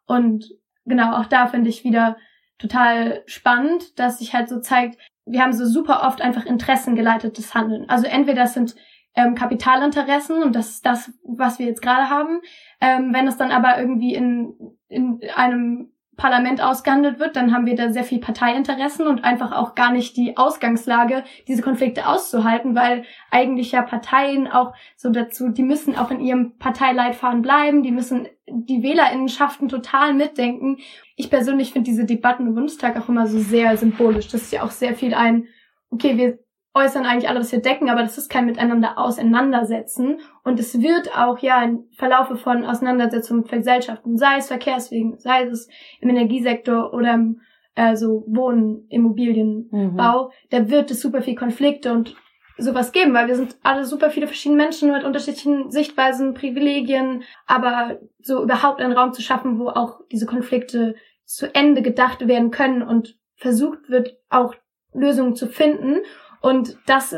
S9: Und genau, auch da finde ich wieder total spannend, dass sich halt so zeigt, wir haben so super oft einfach interessengeleitetes Handeln. Also entweder das sind ähm, Kapitalinteressen und das ist das, was wir jetzt gerade haben. Ähm, wenn es dann aber irgendwie in, in einem Parlament ausgehandelt wird, dann haben wir da sehr viel Parteiinteressen und einfach auch gar nicht die Ausgangslage, diese Konflikte auszuhalten, weil eigentlich ja Parteien auch so dazu, die müssen auch in ihrem Parteileitfaden bleiben, die müssen die Wählerinnenschaften total mitdenken. Ich persönlich finde diese Debatten im Bundestag auch immer so sehr symbolisch. Das ist ja auch sehr viel ein, okay, wir äußern eigentlich alle, was wir decken, aber das ist kein Miteinander auseinandersetzen. Und es wird auch ja im Verlaufe von Auseinandersetzungen mit Gesellschaften, sei es Verkehrswegen, sei es im Energiesektor oder im äh, so Wohnen, Immobilienbau, mhm. da wird es super viel Konflikte und sowas geben, weil wir sind alle super viele verschiedene Menschen mit unterschiedlichen Sichtweisen, Privilegien, aber so überhaupt einen Raum zu schaffen, wo auch diese Konflikte zu Ende gedacht werden können und versucht wird, auch Lösungen zu finden. Und das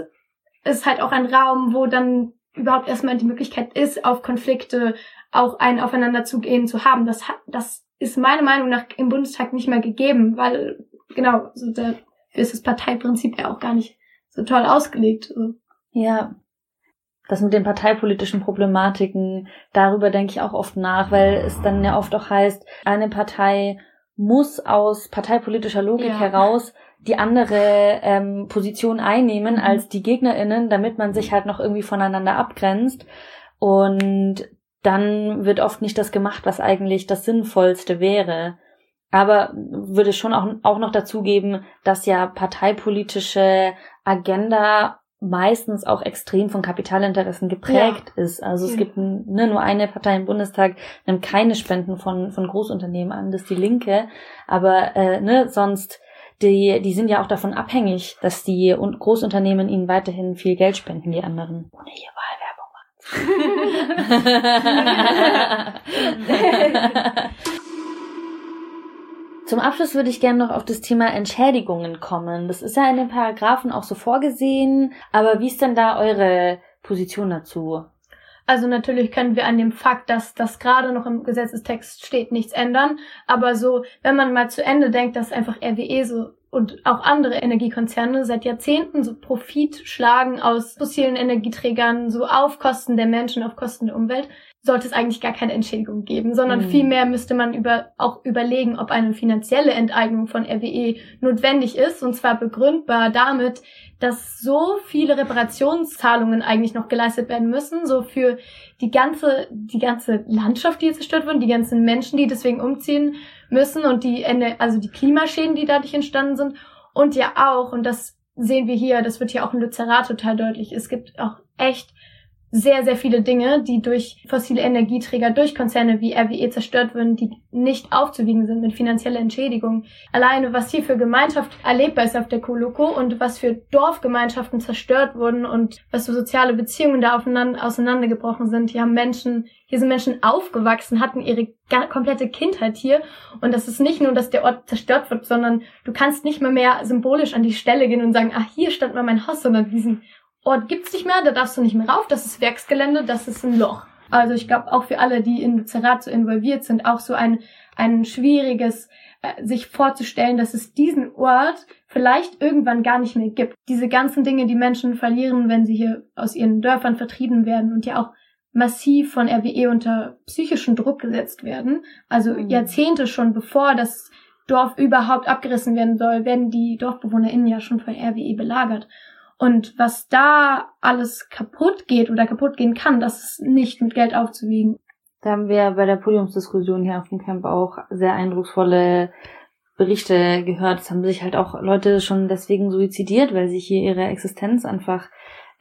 S9: ist halt auch ein Raum, wo dann überhaupt erstmal die Möglichkeit ist, auf Konflikte auch ein Aufeinanderzugehen zu haben. Das, das ist meiner Meinung nach im Bundestag nicht mehr gegeben, weil genau, so dafür ist das Parteiprinzip ja auch gar nicht so toll ausgelegt.
S4: Ja. Das mit den parteipolitischen Problematiken, darüber denke ich auch oft nach, weil es dann ja oft auch heißt, eine Partei muss aus parteipolitischer Logik ja. heraus die andere ähm, Position einnehmen mhm. als die GegnerInnen, damit man sich halt noch irgendwie voneinander abgrenzt. Und dann wird oft nicht das gemacht, was eigentlich das Sinnvollste wäre. Aber würde schon auch, auch noch dazu geben, dass ja parteipolitische Agenda meistens auch extrem von Kapitalinteressen geprägt ja. ist. Also es ja. gibt ne, nur eine Partei im Bundestag, nimmt keine Spenden von, von Großunternehmen an, das ist die Linke. Aber äh, ne, sonst, die, die sind ja auch davon abhängig, dass die Großunternehmen ihnen weiterhin viel Geld spenden, die anderen. Ohne hier Wahlwerbung [LAUGHS] Zum Abschluss würde ich gerne noch auf das Thema Entschädigungen kommen. Das ist ja in den Paragraphen auch so vorgesehen, aber wie ist denn da eure Position dazu?
S9: Also natürlich können wir an dem Fakt, dass das gerade noch im Gesetzestext steht, nichts ändern. Aber so, wenn man mal zu Ende denkt, dass einfach RWE so und auch andere Energiekonzerne seit Jahrzehnten so Profit schlagen aus fossilen Energieträgern, so auf Kosten der Menschen, auf Kosten der Umwelt, sollte es eigentlich gar keine Entschädigung geben, sondern mhm. vielmehr müsste man über, auch überlegen, ob eine finanzielle Enteignung von RWE notwendig ist, und zwar begründbar damit, dass so viele Reparationszahlungen eigentlich noch geleistet werden müssen, so für die ganze, die ganze Landschaft, die zerstört wird, die ganzen Menschen, die deswegen umziehen müssen und die, also die Klimaschäden, die dadurch entstanden sind und ja auch, und das sehen wir hier, das wird hier auch in Lützerath total deutlich, es gibt auch echt sehr, sehr viele Dinge, die durch fossile Energieträger, durch Konzerne wie RWE zerstört würden, die nicht aufzuwiegen sind mit finanzieller Entschädigung. Alleine, was hier für Gemeinschaft erlebbar ist auf der Koloko und was für Dorfgemeinschaften zerstört wurden und was für soziale Beziehungen da aufeinander, auseinandergebrochen sind. Hier haben Menschen, hier sind Menschen aufgewachsen, hatten ihre komplette Kindheit hier. Und das ist nicht nur, dass der Ort zerstört wird, sondern du kannst nicht mehr mehr symbolisch an die Stelle gehen und sagen, ah, hier stand mal mein Haus, sondern diesen Ort gibt's nicht mehr, da darfst du nicht mehr rauf, das ist Werksgelände, das ist ein Loch. Also ich glaube auch für alle, die in Zerat so involviert sind, auch so ein, ein schwieriges, äh, sich vorzustellen, dass es diesen Ort vielleicht irgendwann gar nicht mehr gibt. Diese ganzen Dinge, die Menschen verlieren, wenn sie hier aus ihren Dörfern vertrieben werden und ja auch massiv von RWE unter psychischen Druck gesetzt werden. Also mhm. Jahrzehnte schon bevor das Dorf überhaupt abgerissen werden soll, werden die DorfbewohnerInnen ja schon von RWE belagert. Und was da alles kaputt geht oder kaputt gehen kann, das ist nicht mit Geld aufzuwiegen.
S4: Da haben wir bei der Podiumsdiskussion hier auf dem Camp auch sehr eindrucksvolle Berichte gehört. Es haben sich halt auch Leute schon deswegen suizidiert, weil sich hier ihre Existenz einfach,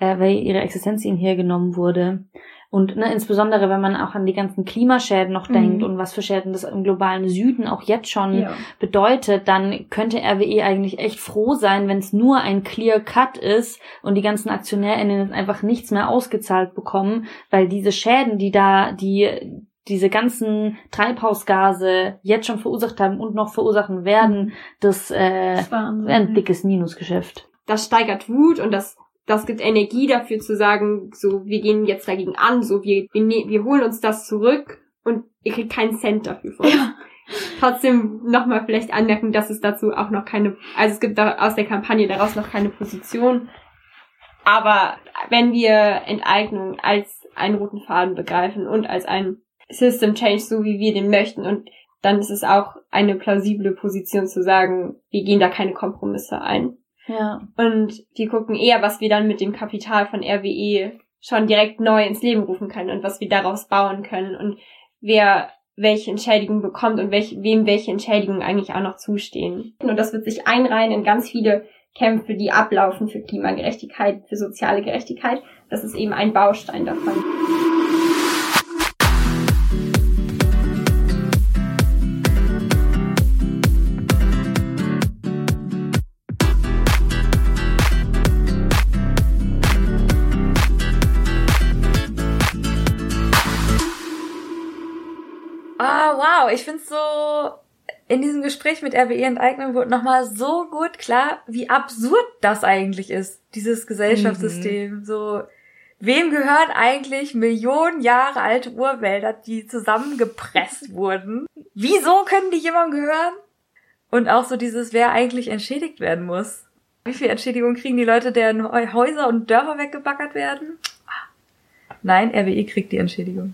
S4: äh, weil ihre Existenz ihnen hier genommen wurde. Und ne, insbesondere, wenn man auch an die ganzen Klimaschäden noch mhm. denkt und was für Schäden das im globalen Süden auch jetzt schon ja. bedeutet, dann könnte RWE eigentlich echt froh sein, wenn es nur ein Clear Cut ist und die ganzen AktionärInnen jetzt einfach nichts mehr ausgezahlt bekommen, weil diese Schäden, die da, die diese ganzen Treibhausgase jetzt schon verursacht haben und noch verursachen werden, mhm. das, äh, das ein dickes Minusgeschäft.
S8: Das steigert Wut und das das gibt Energie dafür zu sagen, so, wir gehen jetzt dagegen an, so, wir, wir, ne-, wir holen uns das zurück und ihr kriegt keinen Cent dafür von Ja. Trotzdem nochmal vielleicht anmerken, dass es dazu auch noch keine, also es gibt da aus der Kampagne daraus noch keine Position. Aber wenn wir Enteignung als einen roten Faden begreifen und als ein System Change, so wie wir den möchten, und dann ist es auch eine plausible Position zu sagen, wir gehen da keine Kompromisse ein.
S4: Ja.
S8: Und die gucken eher, was wir dann mit dem Kapital von RWE schon direkt neu ins Leben rufen können und was wir daraus bauen können und wer welche Entschädigung bekommt und welch, wem welche Entschädigungen eigentlich auch noch zustehen. Und das wird sich einreihen in ganz viele Kämpfe, die ablaufen für Klimagerechtigkeit, für soziale Gerechtigkeit. Das ist eben ein Baustein davon.
S3: Wow, ich find's so, in diesem Gespräch mit RWE Enteignung wurde nochmal so gut klar, wie absurd das eigentlich ist, dieses Gesellschaftssystem. Mhm. So, wem gehören eigentlich Millionen Jahre alte Urwälder, die zusammengepresst [LAUGHS] wurden? Wieso können die jemandem gehören? Und auch so dieses, wer eigentlich entschädigt werden muss. Wie viel Entschädigung kriegen die Leute, deren Häuser und Dörfer weggebaggert werden? Nein, RWE kriegt die Entschädigung.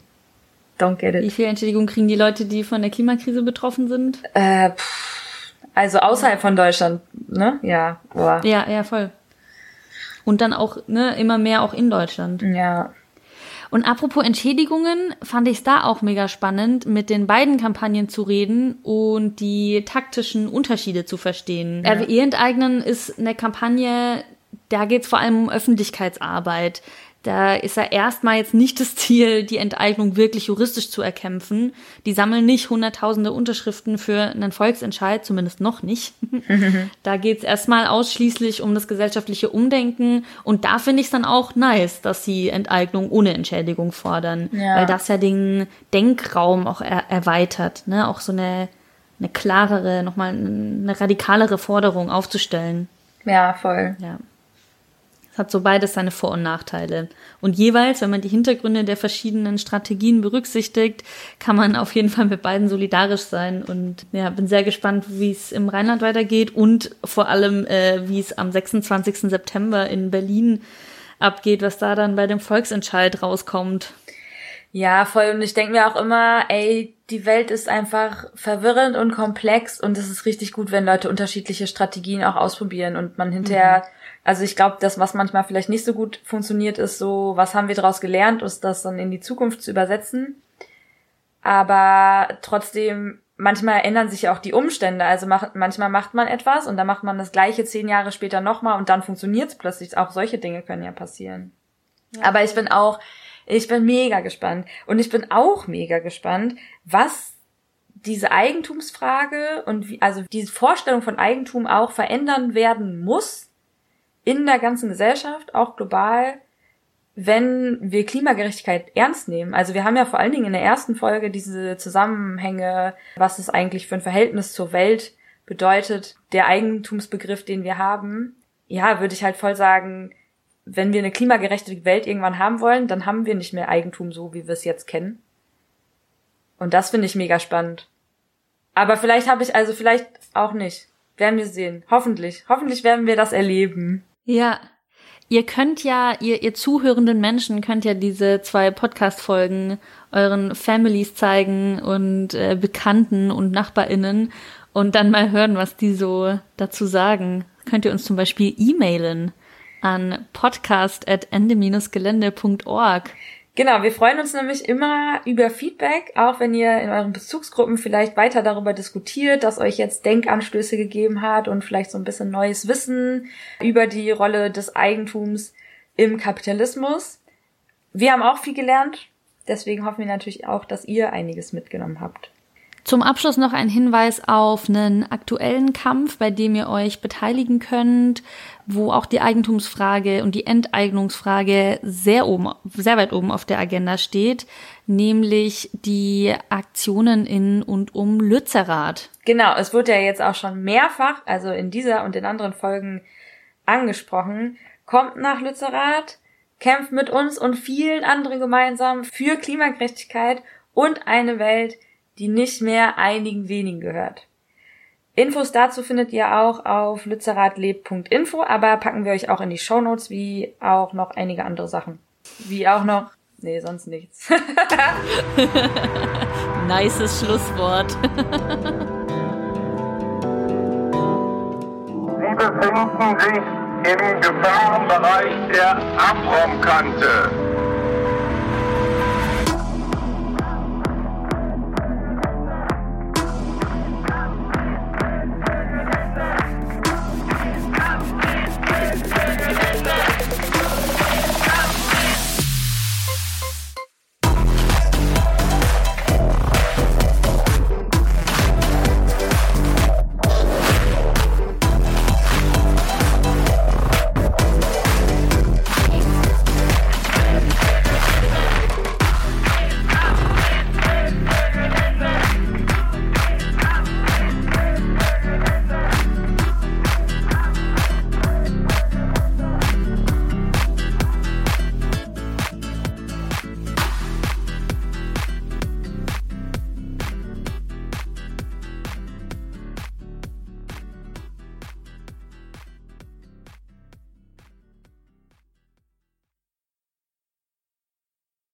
S3: Don't get it.
S4: Wie viel Entschädigung kriegen die Leute, die von der Klimakrise betroffen sind?
S3: Äh, also außerhalb von Deutschland, ne? Ja, boah.
S4: Ja, ja, voll. Und dann auch, ne, immer mehr auch in Deutschland.
S3: Ja.
S4: Und apropos Entschädigungen, fand ich es da auch mega spannend, mit den beiden Kampagnen zu reden und die taktischen Unterschiede zu verstehen. Ja. RWE enteignen ist eine Kampagne, da geht es vor allem um Öffentlichkeitsarbeit. Da ist ja erstmal jetzt nicht das Ziel, die Enteignung wirklich juristisch zu erkämpfen. Die sammeln nicht hunderttausende Unterschriften für einen Volksentscheid, zumindest noch nicht. [LAUGHS] da geht's erstmal ausschließlich um das gesellschaftliche Umdenken. Und da finde ich es dann auch nice, dass sie Enteignung ohne Entschädigung fordern. Ja. Weil das ja den Denkraum auch er erweitert. Ne? Auch so eine, eine klarere, nochmal eine radikalere Forderung aufzustellen.
S3: Ja, voll.
S4: Ja. Es hat so beides seine Vor- und Nachteile. Und jeweils, wenn man die Hintergründe der verschiedenen Strategien berücksichtigt, kann man auf jeden Fall mit beiden solidarisch sein. Und ja, bin sehr gespannt, wie es im Rheinland weitergeht und vor allem, äh, wie es am 26. September in Berlin abgeht, was da dann bei dem Volksentscheid rauskommt.
S3: Ja, voll. Und ich denke mir auch immer, ey, die Welt ist einfach verwirrend und komplex und es ist richtig gut, wenn Leute unterschiedliche Strategien auch ausprobieren und man hinterher mhm also ich glaube, das, was manchmal vielleicht nicht so gut funktioniert, ist so, was haben wir daraus gelernt, ist das dann in die Zukunft zu übersetzen. Aber trotzdem, manchmal ändern sich ja auch die Umstände. Also macht, manchmal macht man etwas und dann macht man das gleiche zehn Jahre später nochmal und dann funktioniert es plötzlich. Auch solche Dinge können ja passieren. Ja. Aber ich bin auch, ich bin mega gespannt. Und ich bin auch mega gespannt, was diese Eigentumsfrage und wie, also diese Vorstellung von Eigentum auch verändern werden muss, in der ganzen Gesellschaft, auch global, wenn wir Klimagerechtigkeit ernst nehmen. Also wir haben ja vor allen Dingen in der ersten Folge diese Zusammenhänge, was es eigentlich für ein Verhältnis zur Welt bedeutet, der Eigentumsbegriff, den wir haben. Ja, würde ich halt voll sagen, wenn wir eine klimagerechte Welt irgendwann haben wollen, dann haben wir nicht mehr Eigentum so, wie wir es jetzt kennen. Und das finde ich mega spannend. Aber vielleicht habe ich, also vielleicht auch nicht. Werden wir sehen. Hoffentlich. Hoffentlich werden wir das erleben.
S4: Ja. Ihr könnt ja, ihr, ihr zuhörenden Menschen könnt ja diese zwei Podcast-Folgen euren Families zeigen und äh, Bekannten und NachbarInnen und dann mal hören, was die so dazu sagen. Könnt ihr uns zum Beispiel e-mailen an podcast at ende-gelände.org.
S3: Genau, wir freuen uns nämlich immer über Feedback, auch wenn ihr in euren Bezugsgruppen vielleicht weiter darüber diskutiert, dass euch jetzt Denkanstöße gegeben hat und vielleicht so ein bisschen neues Wissen über die Rolle des Eigentums im Kapitalismus. Wir haben auch viel gelernt, deswegen hoffen wir natürlich auch, dass ihr einiges mitgenommen habt.
S4: Zum Abschluss noch ein Hinweis auf einen aktuellen Kampf, bei dem ihr euch beteiligen könnt, wo auch die Eigentumsfrage und die Enteignungsfrage sehr oben, sehr weit oben auf der Agenda steht, nämlich die Aktionen in und um Lützerath.
S3: Genau, es wurde ja jetzt auch schon mehrfach, also in dieser und in anderen Folgen angesprochen. Kommt nach Lützerath, kämpft mit uns und vielen anderen gemeinsam für Klimagerechtigkeit und eine Welt, die nicht mehr einigen wenigen gehört. Infos dazu findet ihr auch auf lützerathlebt.info, aber packen wir euch auch in die Show Notes, wie auch noch einige andere Sachen. Wie auch noch, nee, sonst nichts. [LAUGHS]
S4: Nices Schlusswort.
S1: Sie befinden sich im Gefahrenbereich der Abraumkante.